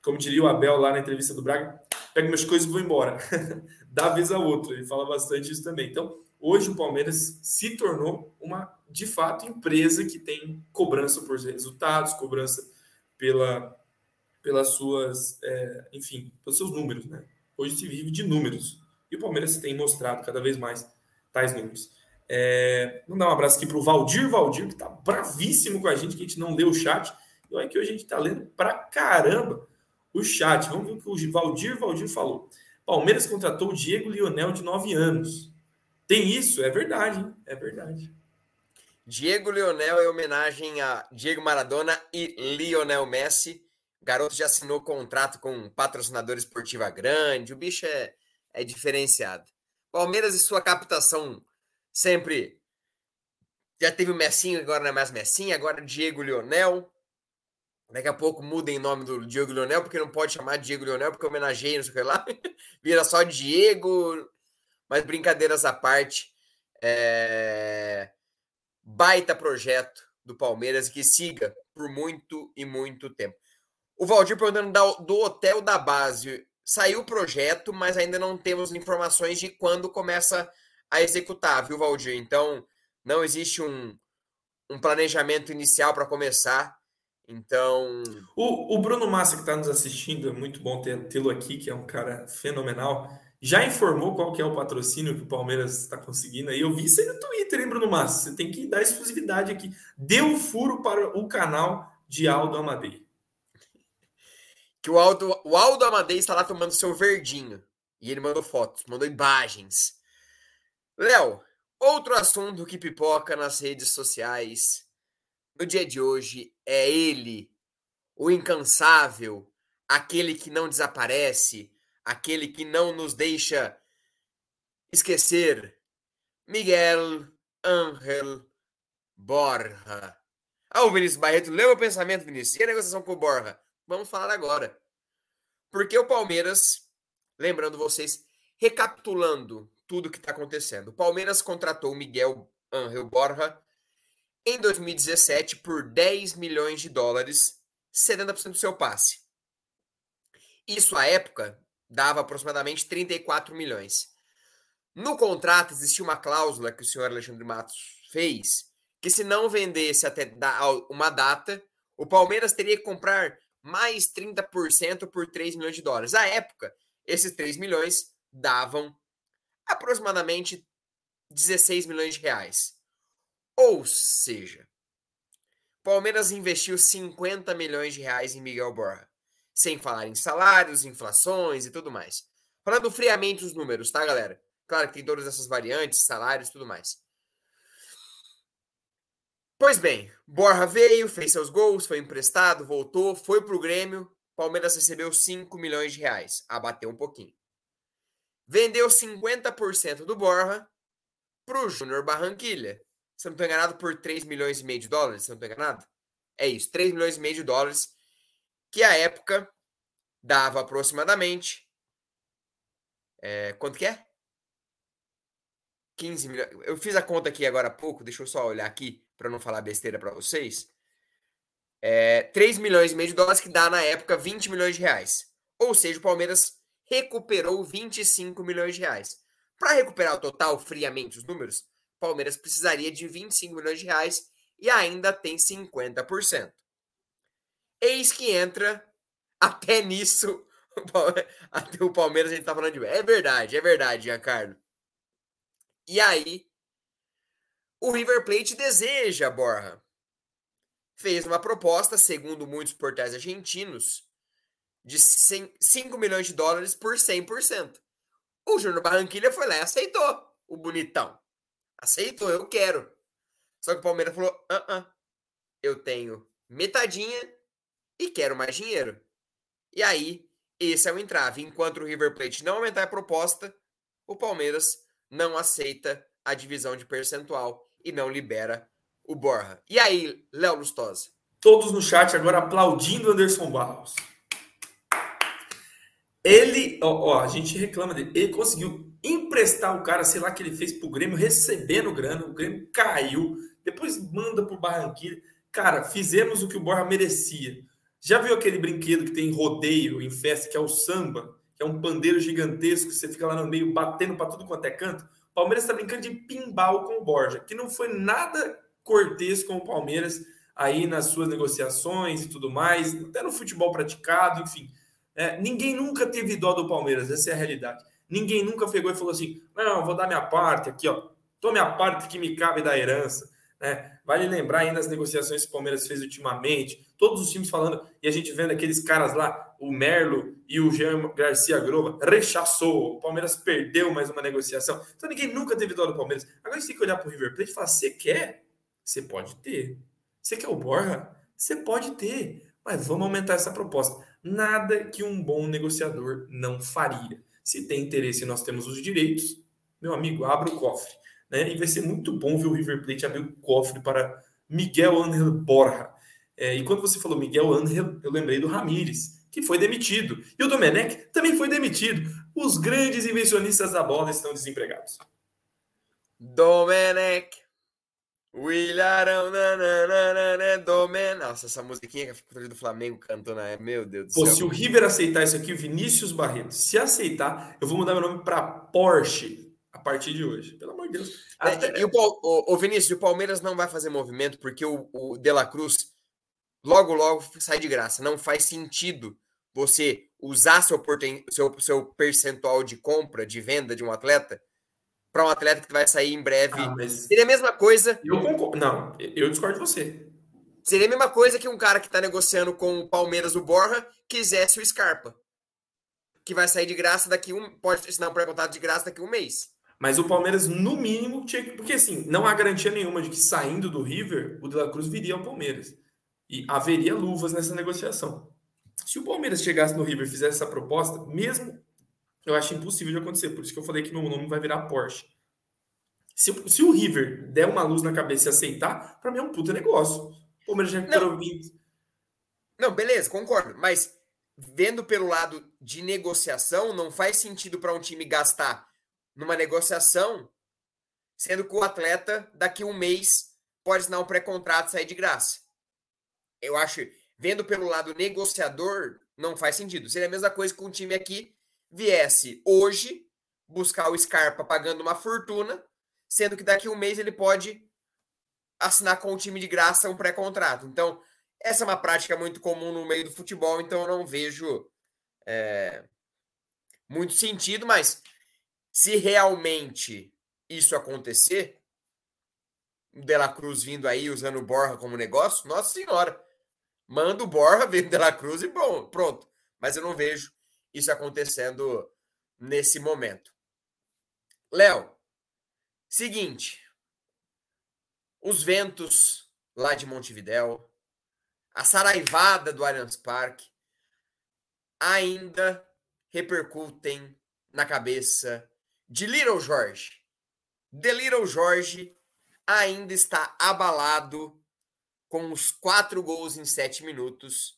como diria o Abel lá na entrevista do Braga, pega minhas coisas e vou embora. Dá vez a outra. Ele fala bastante isso também. Então, hoje o Palmeiras se tornou uma, de fato, empresa que tem cobrança por resultados, cobrança pela, pelas suas, é, enfim, pelos seus números, né? Hoje se vive de números. E o Palmeiras tem mostrado cada vez mais tais números. É, vamos dar um abraço aqui para o Valdir Valdir, que está bravíssimo com a gente, que a gente não leu o chat. E olha que hoje a gente está lendo pra caramba o chat. Vamos ver o que o Valdir Valdir falou. Palmeiras contratou o Diego Lionel de 9 anos. Tem isso? É verdade, hein? é verdade. Diego Lionel é homenagem a Diego Maradona e Lionel Messi. O garoto já assinou contrato com um patrocinador esportiva grande. O bicho é, é diferenciado. Palmeiras e sua captação sempre. Já teve o Messinho, agora não é mais Messinho, agora Diego Lionel. Daqui a pouco muda em nome do Diego Lionel, porque não pode chamar Diego Lionel, porque homenageia, não sei o que lá. Vira só Diego. Mas brincadeiras à parte. É... Baita projeto do Palmeiras que siga por muito e muito tempo. O Valdir perguntando do hotel da base. Saiu o projeto, mas ainda não temos informações de quando começa a executar, viu, Valdir? Então, não existe um, um planejamento inicial para começar. Então. O, o Bruno Massa, que está nos assistindo, é muito bom tê-lo aqui, que é um cara fenomenal. Já informou qual que é o patrocínio que o Palmeiras está conseguindo aí? Eu vi isso aí no Twitter, hein, Bruno Massa? Você tem que dar exclusividade aqui. Deu furo para o canal de Aldo Amadei. Que o Aldo, o Aldo Amadei está lá tomando seu verdinho. E ele mandou fotos, mandou imagens. Léo, outro assunto que pipoca nas redes sociais no dia de hoje é ele, o incansável, aquele que não desaparece, aquele que não nos deixa esquecer, Miguel Ángel Borja. Ah, o Vinícius Barreto, leu o pensamento, Vinícius. E a negociação com o Borja? Vamos falar agora. Porque o Palmeiras, lembrando vocês, recapitulando tudo que está acontecendo. O Palmeiras contratou o Miguel Angel Borja em 2017 por 10 milhões de dólares, 70% do seu passe. Isso, à época, dava aproximadamente 34 milhões. No contrato existia uma cláusula que o senhor Alexandre Matos fez, que se não vendesse até uma data, o Palmeiras teria que comprar mais 30% por 3 milhões de dólares. À época, esses 3 milhões davam aproximadamente 16 milhões de reais. Ou seja, Palmeiras investiu 50 milhões de reais em Miguel Borja, sem falar em salários, inflações e tudo mais. Falando friamente os números, tá, galera? Claro que tem todas essas variantes, salários tudo mais. Pois bem, Borja veio, fez seus gols, foi emprestado, voltou, foi pro Grêmio. Palmeiras recebeu 5 milhões de reais. Abateu um pouquinho vendeu 50% do Borja para o Júnior Barranquilha. Se não estou enganado, por 3 milhões e meio de dólares, se não estou enganado. É isso, 3 milhões e meio de dólares, que à época dava aproximadamente. É, quanto que é? 15 milhões. Eu fiz a conta aqui agora há pouco, deixa eu só olhar aqui para não falar besteira para vocês. É, 3 milhões e meio de dólares, que dá na época 20 milhões de reais. Ou seja, o Palmeiras recuperou 25 milhões de reais. Para recuperar o total, friamente os números, Palmeiras precisaria de 25 milhões de reais e ainda tem 50%. Eis que entra até nisso até o Palmeiras a gente tá falando de é verdade, é verdade, Giancarlo. E aí o River Plate deseja Borja. Fez uma proposta, segundo muitos portais argentinos, de 100, 5 milhões de dólares por 100%. O Júnior Barranquilha foi lá e aceitou o bonitão. Aceitou, eu quero. Só que o Palmeiras falou: ah, ah, eu tenho metadinha e quero mais dinheiro. E aí, esse é o entrave. Enquanto o River Plate não aumentar a proposta, o Palmeiras não aceita a divisão de percentual e não libera o Borra. E aí, Léo Lustosa? Todos no chat agora aplaudindo Anderson Barros. Ele, ó, ó, a gente reclama dele, ele conseguiu emprestar o cara, sei lá, que ele fez pro Grêmio, recebendo grana, o Grêmio caiu, depois manda pro Barranquilla. Cara, fizemos o que o Borra merecia. Já viu aquele brinquedo que tem rodeio em festa, que é o samba, que é um pandeiro gigantesco, você fica lá no meio batendo para tudo quanto é canto? O Palmeiras está brincando de pinball com o Borja, que não foi nada cortês com o Palmeiras aí nas suas negociações e tudo mais, até no futebol praticado, enfim. É, ninguém nunca teve dó do Palmeiras, essa é a realidade. Ninguém nunca pegou e falou assim: não, vou dar minha parte aqui, ó. Tome a parte que me cabe da herança. Né? Vale lembrar aí nas negociações que o Palmeiras fez ultimamente, todos os times falando, e a gente vendo aqueles caras lá, o Merlo e o Jean Garcia Grova, rechaçou, o Palmeiras perdeu mais uma negociação. Então ninguém nunca teve dó do Palmeiras. Agora gente tem que olhar para o River Plate e falar: você quer? Você pode ter. Você quer o Borja? Você pode ter. Mas vamos aumentar essa proposta. Nada que um bom negociador não faria. Se tem interesse nós temos os direitos, meu amigo, abra o cofre. Né? E vai ser muito bom ver o River Plate abrir o cofre para Miguel Angel Borja. É, e quando você falou Miguel Angel, eu lembrei do Ramires, que foi demitido. E o Domenech também foi demitido. Os grandes invencionistas da bola estão desempregados. Domenech. Willarão, nananana, Domen. Nossa, essa musiquinha que a do Flamengo cantou na época. Meu Deus do Pô, céu. Se o River aceitar isso aqui, o Vinícius Barreto, se aceitar, eu vou mudar meu nome para Porsche a partir de hoje. Pelo amor de Deus. É, Até... E o, o, o, Vinícius, o Palmeiras não vai fazer movimento porque o, o De La Cruz logo, logo sai de graça. Não faz sentido você usar seu, seu, seu percentual de compra, de venda de um atleta para um atleta que vai sair em breve. Ah, mas... Seria a mesma coisa. Eu concordo. Não, eu discordo de você. Seria a mesma coisa que um cara que está negociando com o Palmeiras, o Borja, quisesse o Scarpa. Que vai sair de graça daqui um. Pode assinar um pré-contrato de graça daqui um mês. Mas o Palmeiras, no mínimo, tinha que. Porque assim, não há garantia nenhuma de que saindo do River, o De La Cruz viria ao Palmeiras. E haveria luvas nessa negociação. Se o Palmeiras chegasse no River e fizesse essa proposta, mesmo eu acho impossível de acontecer. Por isso que eu falei que meu nome vai virar Porsche. Se, se o River der uma luz na cabeça e aceitar, para mim é um puta negócio. Pô, mas já não. ouvindo. Não, beleza, concordo. Mas vendo pelo lado de negociação, não faz sentido para um time gastar numa negociação, sendo que o atleta daqui a um mês pode assinar um pré-contrato e sair de graça. Eu acho, vendo pelo lado negociador, não faz sentido. Seria a mesma coisa com um time aqui viesse hoje buscar o Scarpa pagando uma fortuna, sendo que daqui a um mês ele pode assinar com o time de graça um pré-contrato. Então, essa é uma prática muito comum no meio do futebol, então eu não vejo é, muito sentido, mas se realmente isso acontecer, o De La Cruz vindo aí usando o Borja como negócio, nossa senhora, manda o Borja, vem o De La Cruz e bom, pronto. Mas eu não vejo isso acontecendo nesse momento. Léo, seguinte, os ventos lá de Montevidéu, a saraivada do Allianz Parque ainda repercutem na cabeça de Little Jorge. The Little Jorge ainda está abalado com os quatro gols em sete minutos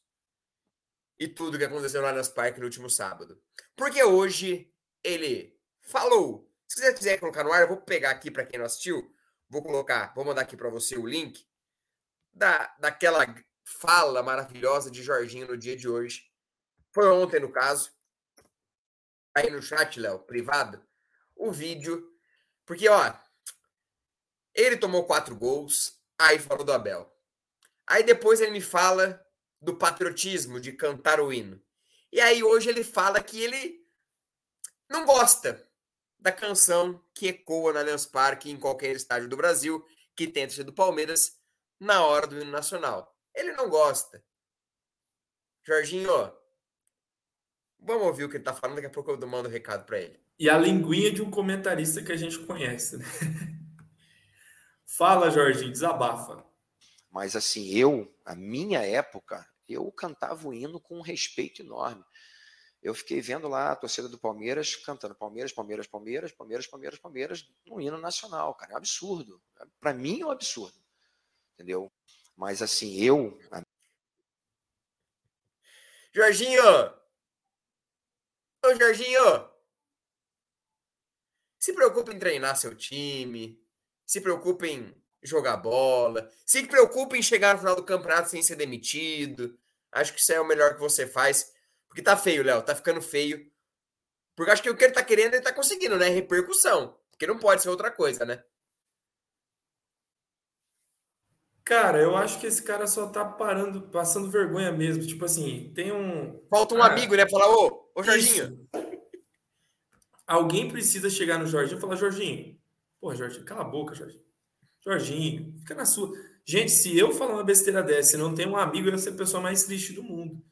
e tudo que aconteceu no Allianz Parque no último sábado. Porque hoje ele falou. Se você quiser colocar no ar, eu vou pegar aqui para quem não assistiu, vou colocar, vou mandar aqui para você o link da, daquela fala maravilhosa de Jorginho no dia de hoje. Foi ontem, no caso. Aí no chat, Léo, privado, o vídeo. Porque, ó, ele tomou quatro gols, aí falou do Abel. Aí depois ele me fala do patriotismo, de cantar o hino. E aí hoje ele fala que ele não gosta da canção que ecoa na Allianz Parque em qualquer estádio do Brasil, que tenta ser do Palmeiras, na hora do hino nacional. Ele não gosta. Jorginho, Vamos ouvir o que ele tá falando, daqui a pouco eu mando um recado para ele. E a linguinha de um comentarista que a gente conhece, né? Fala, Jorginho, desabafa. Mas assim, eu, a minha época, eu cantava o hino com um respeito enorme. Eu fiquei vendo lá a torcida do Palmeiras cantando Palmeiras, Palmeiras, Palmeiras, Palmeiras, Palmeiras, Palmeiras, no hino nacional, cara. É um absurdo. Para mim é um absurdo. Entendeu? Mas assim, eu. Jorginho! Ô, Jorginho! Se preocupe em treinar seu time, se preocupe em jogar bola, se preocupe em chegar no final do campeonato sem ser demitido. Acho que isso é o melhor que você faz. Porque tá feio, Léo, tá ficando feio. Porque acho que o que ele tá querendo, ele tá conseguindo, né? Repercussão. Porque não pode ser outra coisa, né? Cara, eu acho que esse cara só tá parando, passando vergonha mesmo. Tipo assim, tem um. Falta um ah, amigo, né? Falar, ô, ô Jorginho. Isso. Alguém precisa chegar no Jorginho e falar, Jorginho. Pô, Jorginho, cala a boca, Jorginho. Jorginho, fica na sua. Gente, se eu falar uma besteira dessa e não tem um amigo, eu ia ser a pessoa mais triste do mundo.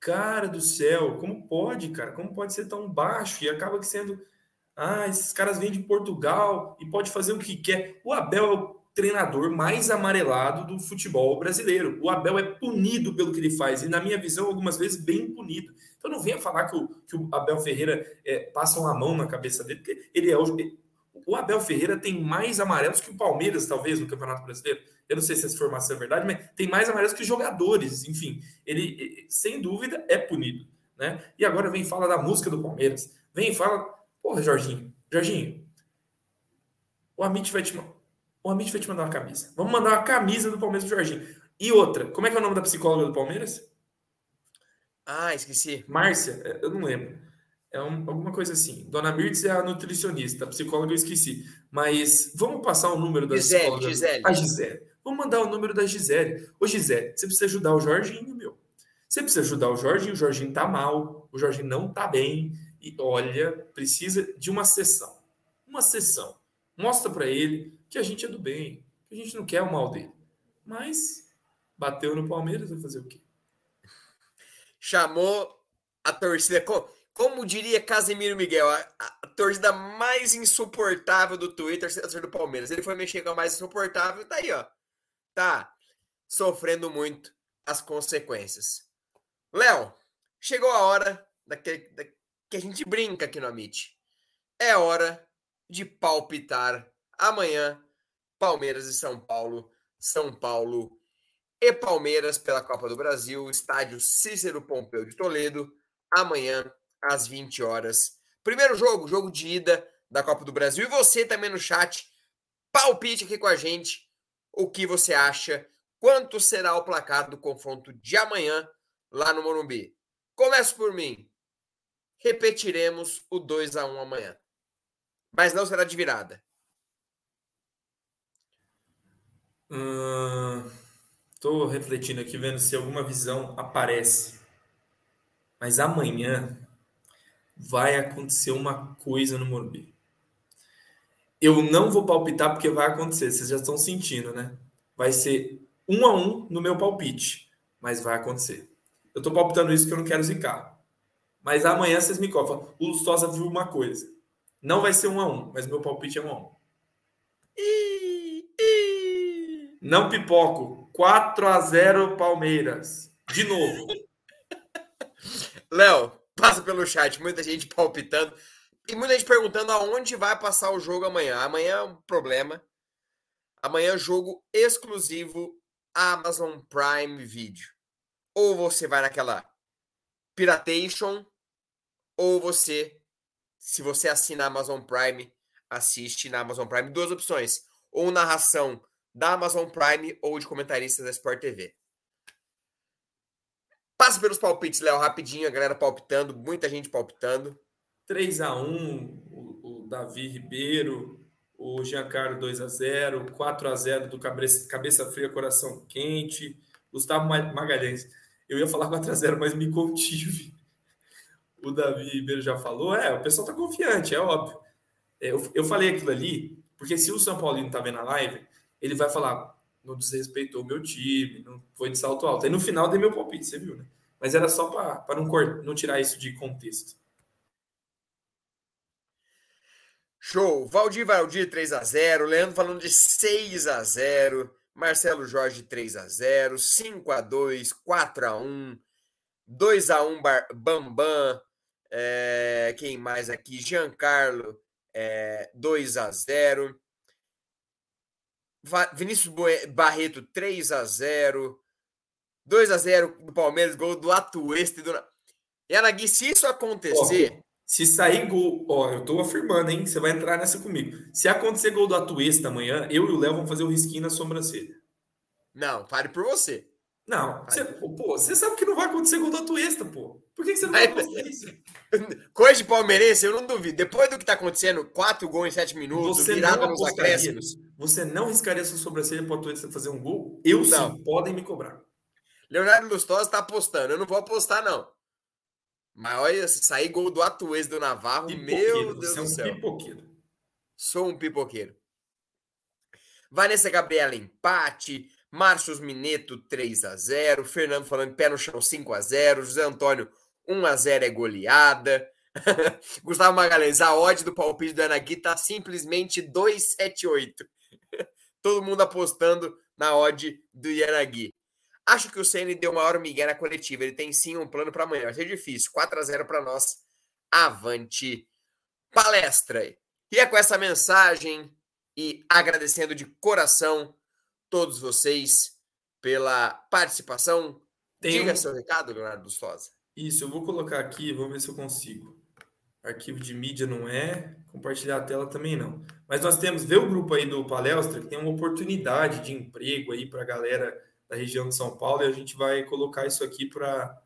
Cara do céu, como pode, cara? Como pode ser tão baixo? E acaba sendo. Ah, esses caras vêm de Portugal e pode fazer o que quer. O Abel é o treinador mais amarelado do futebol brasileiro. O Abel é punido pelo que ele faz, e na minha visão, algumas vezes, bem punido. Então não venha falar que o, que o Abel Ferreira é, passa uma mão na cabeça dele, porque ele é o. O Abel Ferreira tem mais amarelos que o Palmeiras, talvez, no Campeonato Brasileiro. Eu não sei se essa informação é verdade, mas tem mais amarelos que jogadores. Enfim, ele, sem dúvida, é punido. Né? E agora vem fala da música do Palmeiras. Vem fala. Porra, Jorginho, Jorginho, o Amit vai te, o Amit vai te mandar uma camisa. Vamos mandar uma camisa do Palmeiras pro Jorginho. E outra, como é que é o nome da psicóloga do Palmeiras? Ah, esqueci. Márcia, é, eu não lembro. É um, alguma coisa assim. Dona Mirtz é a nutricionista, a psicóloga eu esqueci. Mas vamos passar o número da Gisele, psicóloga. Gisele. A Gisele. Vamos mandar o número da Gisele. Ô, Gisele, você precisa ajudar o Jorginho, meu. Você precisa ajudar o Jorginho. O Jorginho tá mal. O Jorginho não tá bem. E olha, precisa de uma sessão. Uma sessão. Mostra para ele que a gente é do bem. Que a gente não quer o mal dele. Mas bateu no Palmeiras, vai fazer o quê? Chamou a torcida. Como diria Casemiro Miguel, a, a, torcida mais insuportável do Twitter, a torcida do Palmeiras. Ele foi mexer com a mais insuportável, tá aí, ó. Tá sofrendo muito as consequências. Léo, chegou a hora daquele, da, que a gente brinca aqui no Amit. É hora de palpitar amanhã Palmeiras e São Paulo, São Paulo e Palmeiras pela Copa do Brasil, estádio Cícero Pompeu de Toledo, amanhã às 20 horas. Primeiro jogo, jogo de ida da Copa do Brasil. E você também no chat, palpite aqui com a gente o que você acha, quanto será o placar do confronto de amanhã lá no Morumbi. Começo por mim. Repetiremos o 2 a 1 amanhã. Mas não será de virada. Estou hum, refletindo aqui, vendo se alguma visão aparece. Mas amanhã vai acontecer uma coisa no Morumbi. Eu não vou palpitar porque vai acontecer, vocês já estão sentindo, né? Vai ser um a um no meu palpite, mas vai acontecer. Eu estou palpitando isso porque eu não quero zicar. Mas amanhã vocês me cofam. O Lustosa viu uma coisa. Não vai ser um a um, mas meu palpite é um a um. Não pipoco. 4 a 0 Palmeiras. De novo. Léo, passa pelo chat, muita gente palpitando. E muita gente perguntando aonde vai passar o jogo amanhã. Amanhã é um problema. Amanhã é jogo exclusivo Amazon Prime Video. Ou você vai naquela Piratation, ou você, se você assina Amazon Prime, assiste na Amazon Prime. Duas opções. Ou narração da Amazon Prime ou de comentaristas da Sport TV. Passa pelos palpites, Léo, rapidinho, a galera palpitando, muita gente palpitando. 3 a 1 o, o Davi Ribeiro, o Giancarlo 2 a 0 4 a 0 do Cabeça, cabeça Fria, Coração Quente, Gustavo Magalhães. Eu ia falar 4 a 0 mas me contive. O Davi Ribeiro já falou, é, o pessoal tá confiante, é óbvio. É, eu, eu falei aquilo ali, porque se o São Paulino tá vendo a live, ele vai falar, não desrespeitou o meu time, não foi de salto alto. Aí no final dei meu palpite, você viu, né? Mas era só para não, não tirar isso de contexto. Show. Valdir Valdir 3 a 0 Leandro falando de 6 a 0 Marcelo Jorge 3 a 0 5 a 2 4 a 1 2 a 1 Bambam. É, quem mais aqui? Giancarlo é, 2 a 0 Vinícius Barreto 3 a 0 2 a 0 do Palmeiras, gol do Atuesta e do. E Anagui, se isso acontecer. Oh, se sair gol, ó, eu tô afirmando, hein? Você vai entrar nessa comigo. Se acontecer gol do Atuesta amanhã, eu e o Léo vamos fazer o risquinho na sobrancelha. Não, pare por você. Não, você, pô, você sabe que não vai acontecer gol do Atuesta, pô. Por que, que você não vai fazer isso? Coisa de palmeirense, eu não duvido. Depois do que tá acontecendo, quatro gols em sete minutos, você virada nos acréscimos. Você não riscaria sua sobrancelha pro Atuesta fazer um gol? Eu não. sim, podem me cobrar. Leonardo Lustosa tá apostando. Eu não vou apostar, não. Mas olha, se sair gol do Atuês do Navarro, meu Deus do céu. É um pipoqueiro. Sou um pipoqueiro. Vanessa Gabriela, empate. Márcio Mineto, 3 a 0 Fernando falando pé no chão, 5 a 0 José Antônio, 1 a 0 é goleada. Gustavo Magalhães, a odd do palpite do Anagui tá simplesmente 278. Todo mundo apostando na odd do Yanagui. Acho que o CN deu maior migué na coletiva. Ele tem sim um plano para amanhã. Vai ser difícil. 4 a 0 para nós. Avante palestra. E é com essa mensagem e agradecendo de coração todos vocês pela participação. Tem Diga um... seu recado, Leonardo Stosa. Isso, eu vou colocar aqui, vamos ver se eu consigo. Arquivo de mídia não é, compartilhar a tela também não. Mas nós temos, vê o grupo aí do Palestra, que tem uma oportunidade de emprego aí para a galera da região de São Paulo e a gente vai colocar isso aqui para,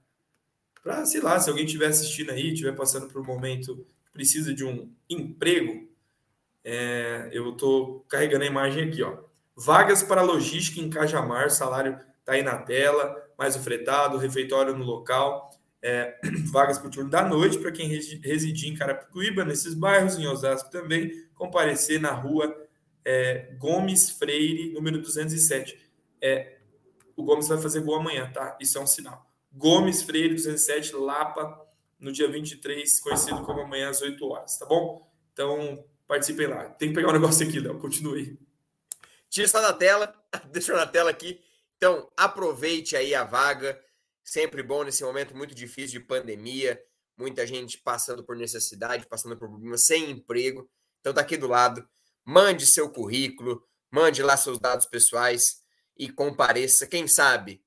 sei lá, se alguém estiver assistindo aí, estiver passando por um momento precisa de um emprego, é, eu estou carregando a imagem aqui, ó. Vagas para logística em Cajamar, salário está aí na tela, mais o fretado, refeitório no local, é, vagas para o turno da noite para quem residir em Carapicuíba, nesses bairros, em Osasco também, comparecer na rua é, Gomes Freire, número 207. É, o Gomes vai fazer gol amanhã, tá? Isso é um sinal. Gomes Freire 207 Lapa no dia 23, conhecido como amanhã às 8 horas, tá bom? Então, participem lá. Tem que pegar um negócio aqui, Léo. Continue. Tira está na tela, deixa na tela aqui. Então, aproveite aí a vaga. Sempre bom nesse momento muito difícil de pandemia. Muita gente passando por necessidade, passando por problemas, sem emprego. Então, tá aqui do lado. Mande seu currículo, mande lá seus dados pessoais e compareça. Quem sabe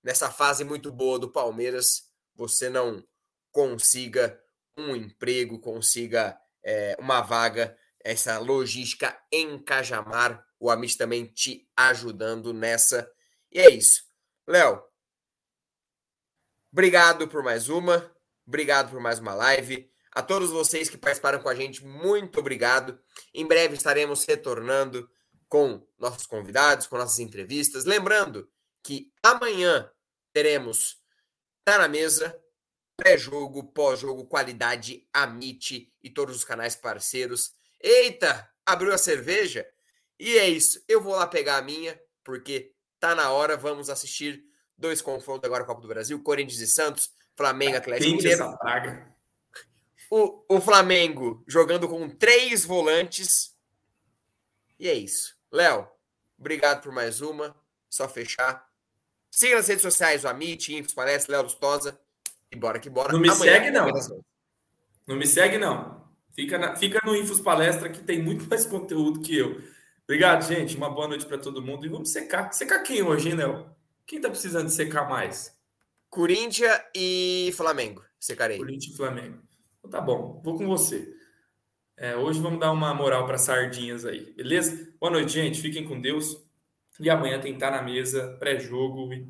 nessa fase muito boa do Palmeiras você não consiga um emprego, consiga é, uma vaga, essa logística em Cajamar. O Amit também te ajudando nessa. E é isso. Léo, obrigado por mais uma. Obrigado por mais uma live. A todos vocês que participaram com a gente, muito obrigado. Em breve estaremos retornando com nossos convidados, com nossas entrevistas. Lembrando que amanhã teremos Tá na Mesa, pré-jogo, pós-jogo, qualidade, Amit e todos os canais parceiros. Eita, abriu a cerveja? E é isso. Eu vou lá pegar a minha, porque tá na hora. Vamos assistir dois confrontos agora Copa do Brasil, Corinthians e Santos, Flamengo, Atlético Mineiro. O, o Flamengo jogando com três volantes. E é isso. Léo, obrigado por mais uma. Só fechar. Siga nas redes sociais o Amit, Infos, Palestra, Léo Lustosa. E bora que bora. Não me Amanhã, segue, não. Não me segue, não. Fica, na, fica no Infos Palestra que tem muito mais conteúdo que eu. Obrigado, gente. Uma boa noite para todo mundo. E vamos secar. Secar quem hoje, hein, Léo? Quem tá precisando de secar mais? Corinthians e Flamengo. Secarei. Corinthians e Flamengo. Então, tá bom. Vou com você. É, hoje vamos dar uma moral para sardinhas aí, beleza? Boa noite, gente. Fiquem com Deus. E amanhã tem estar na mesa, pré-jogo e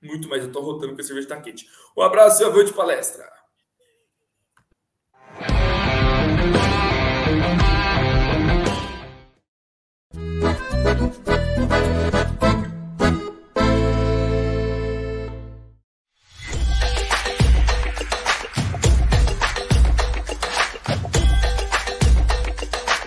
muito mais. Eu tô rotando porque a cerveja tá quente. Um abraço e avante palestra.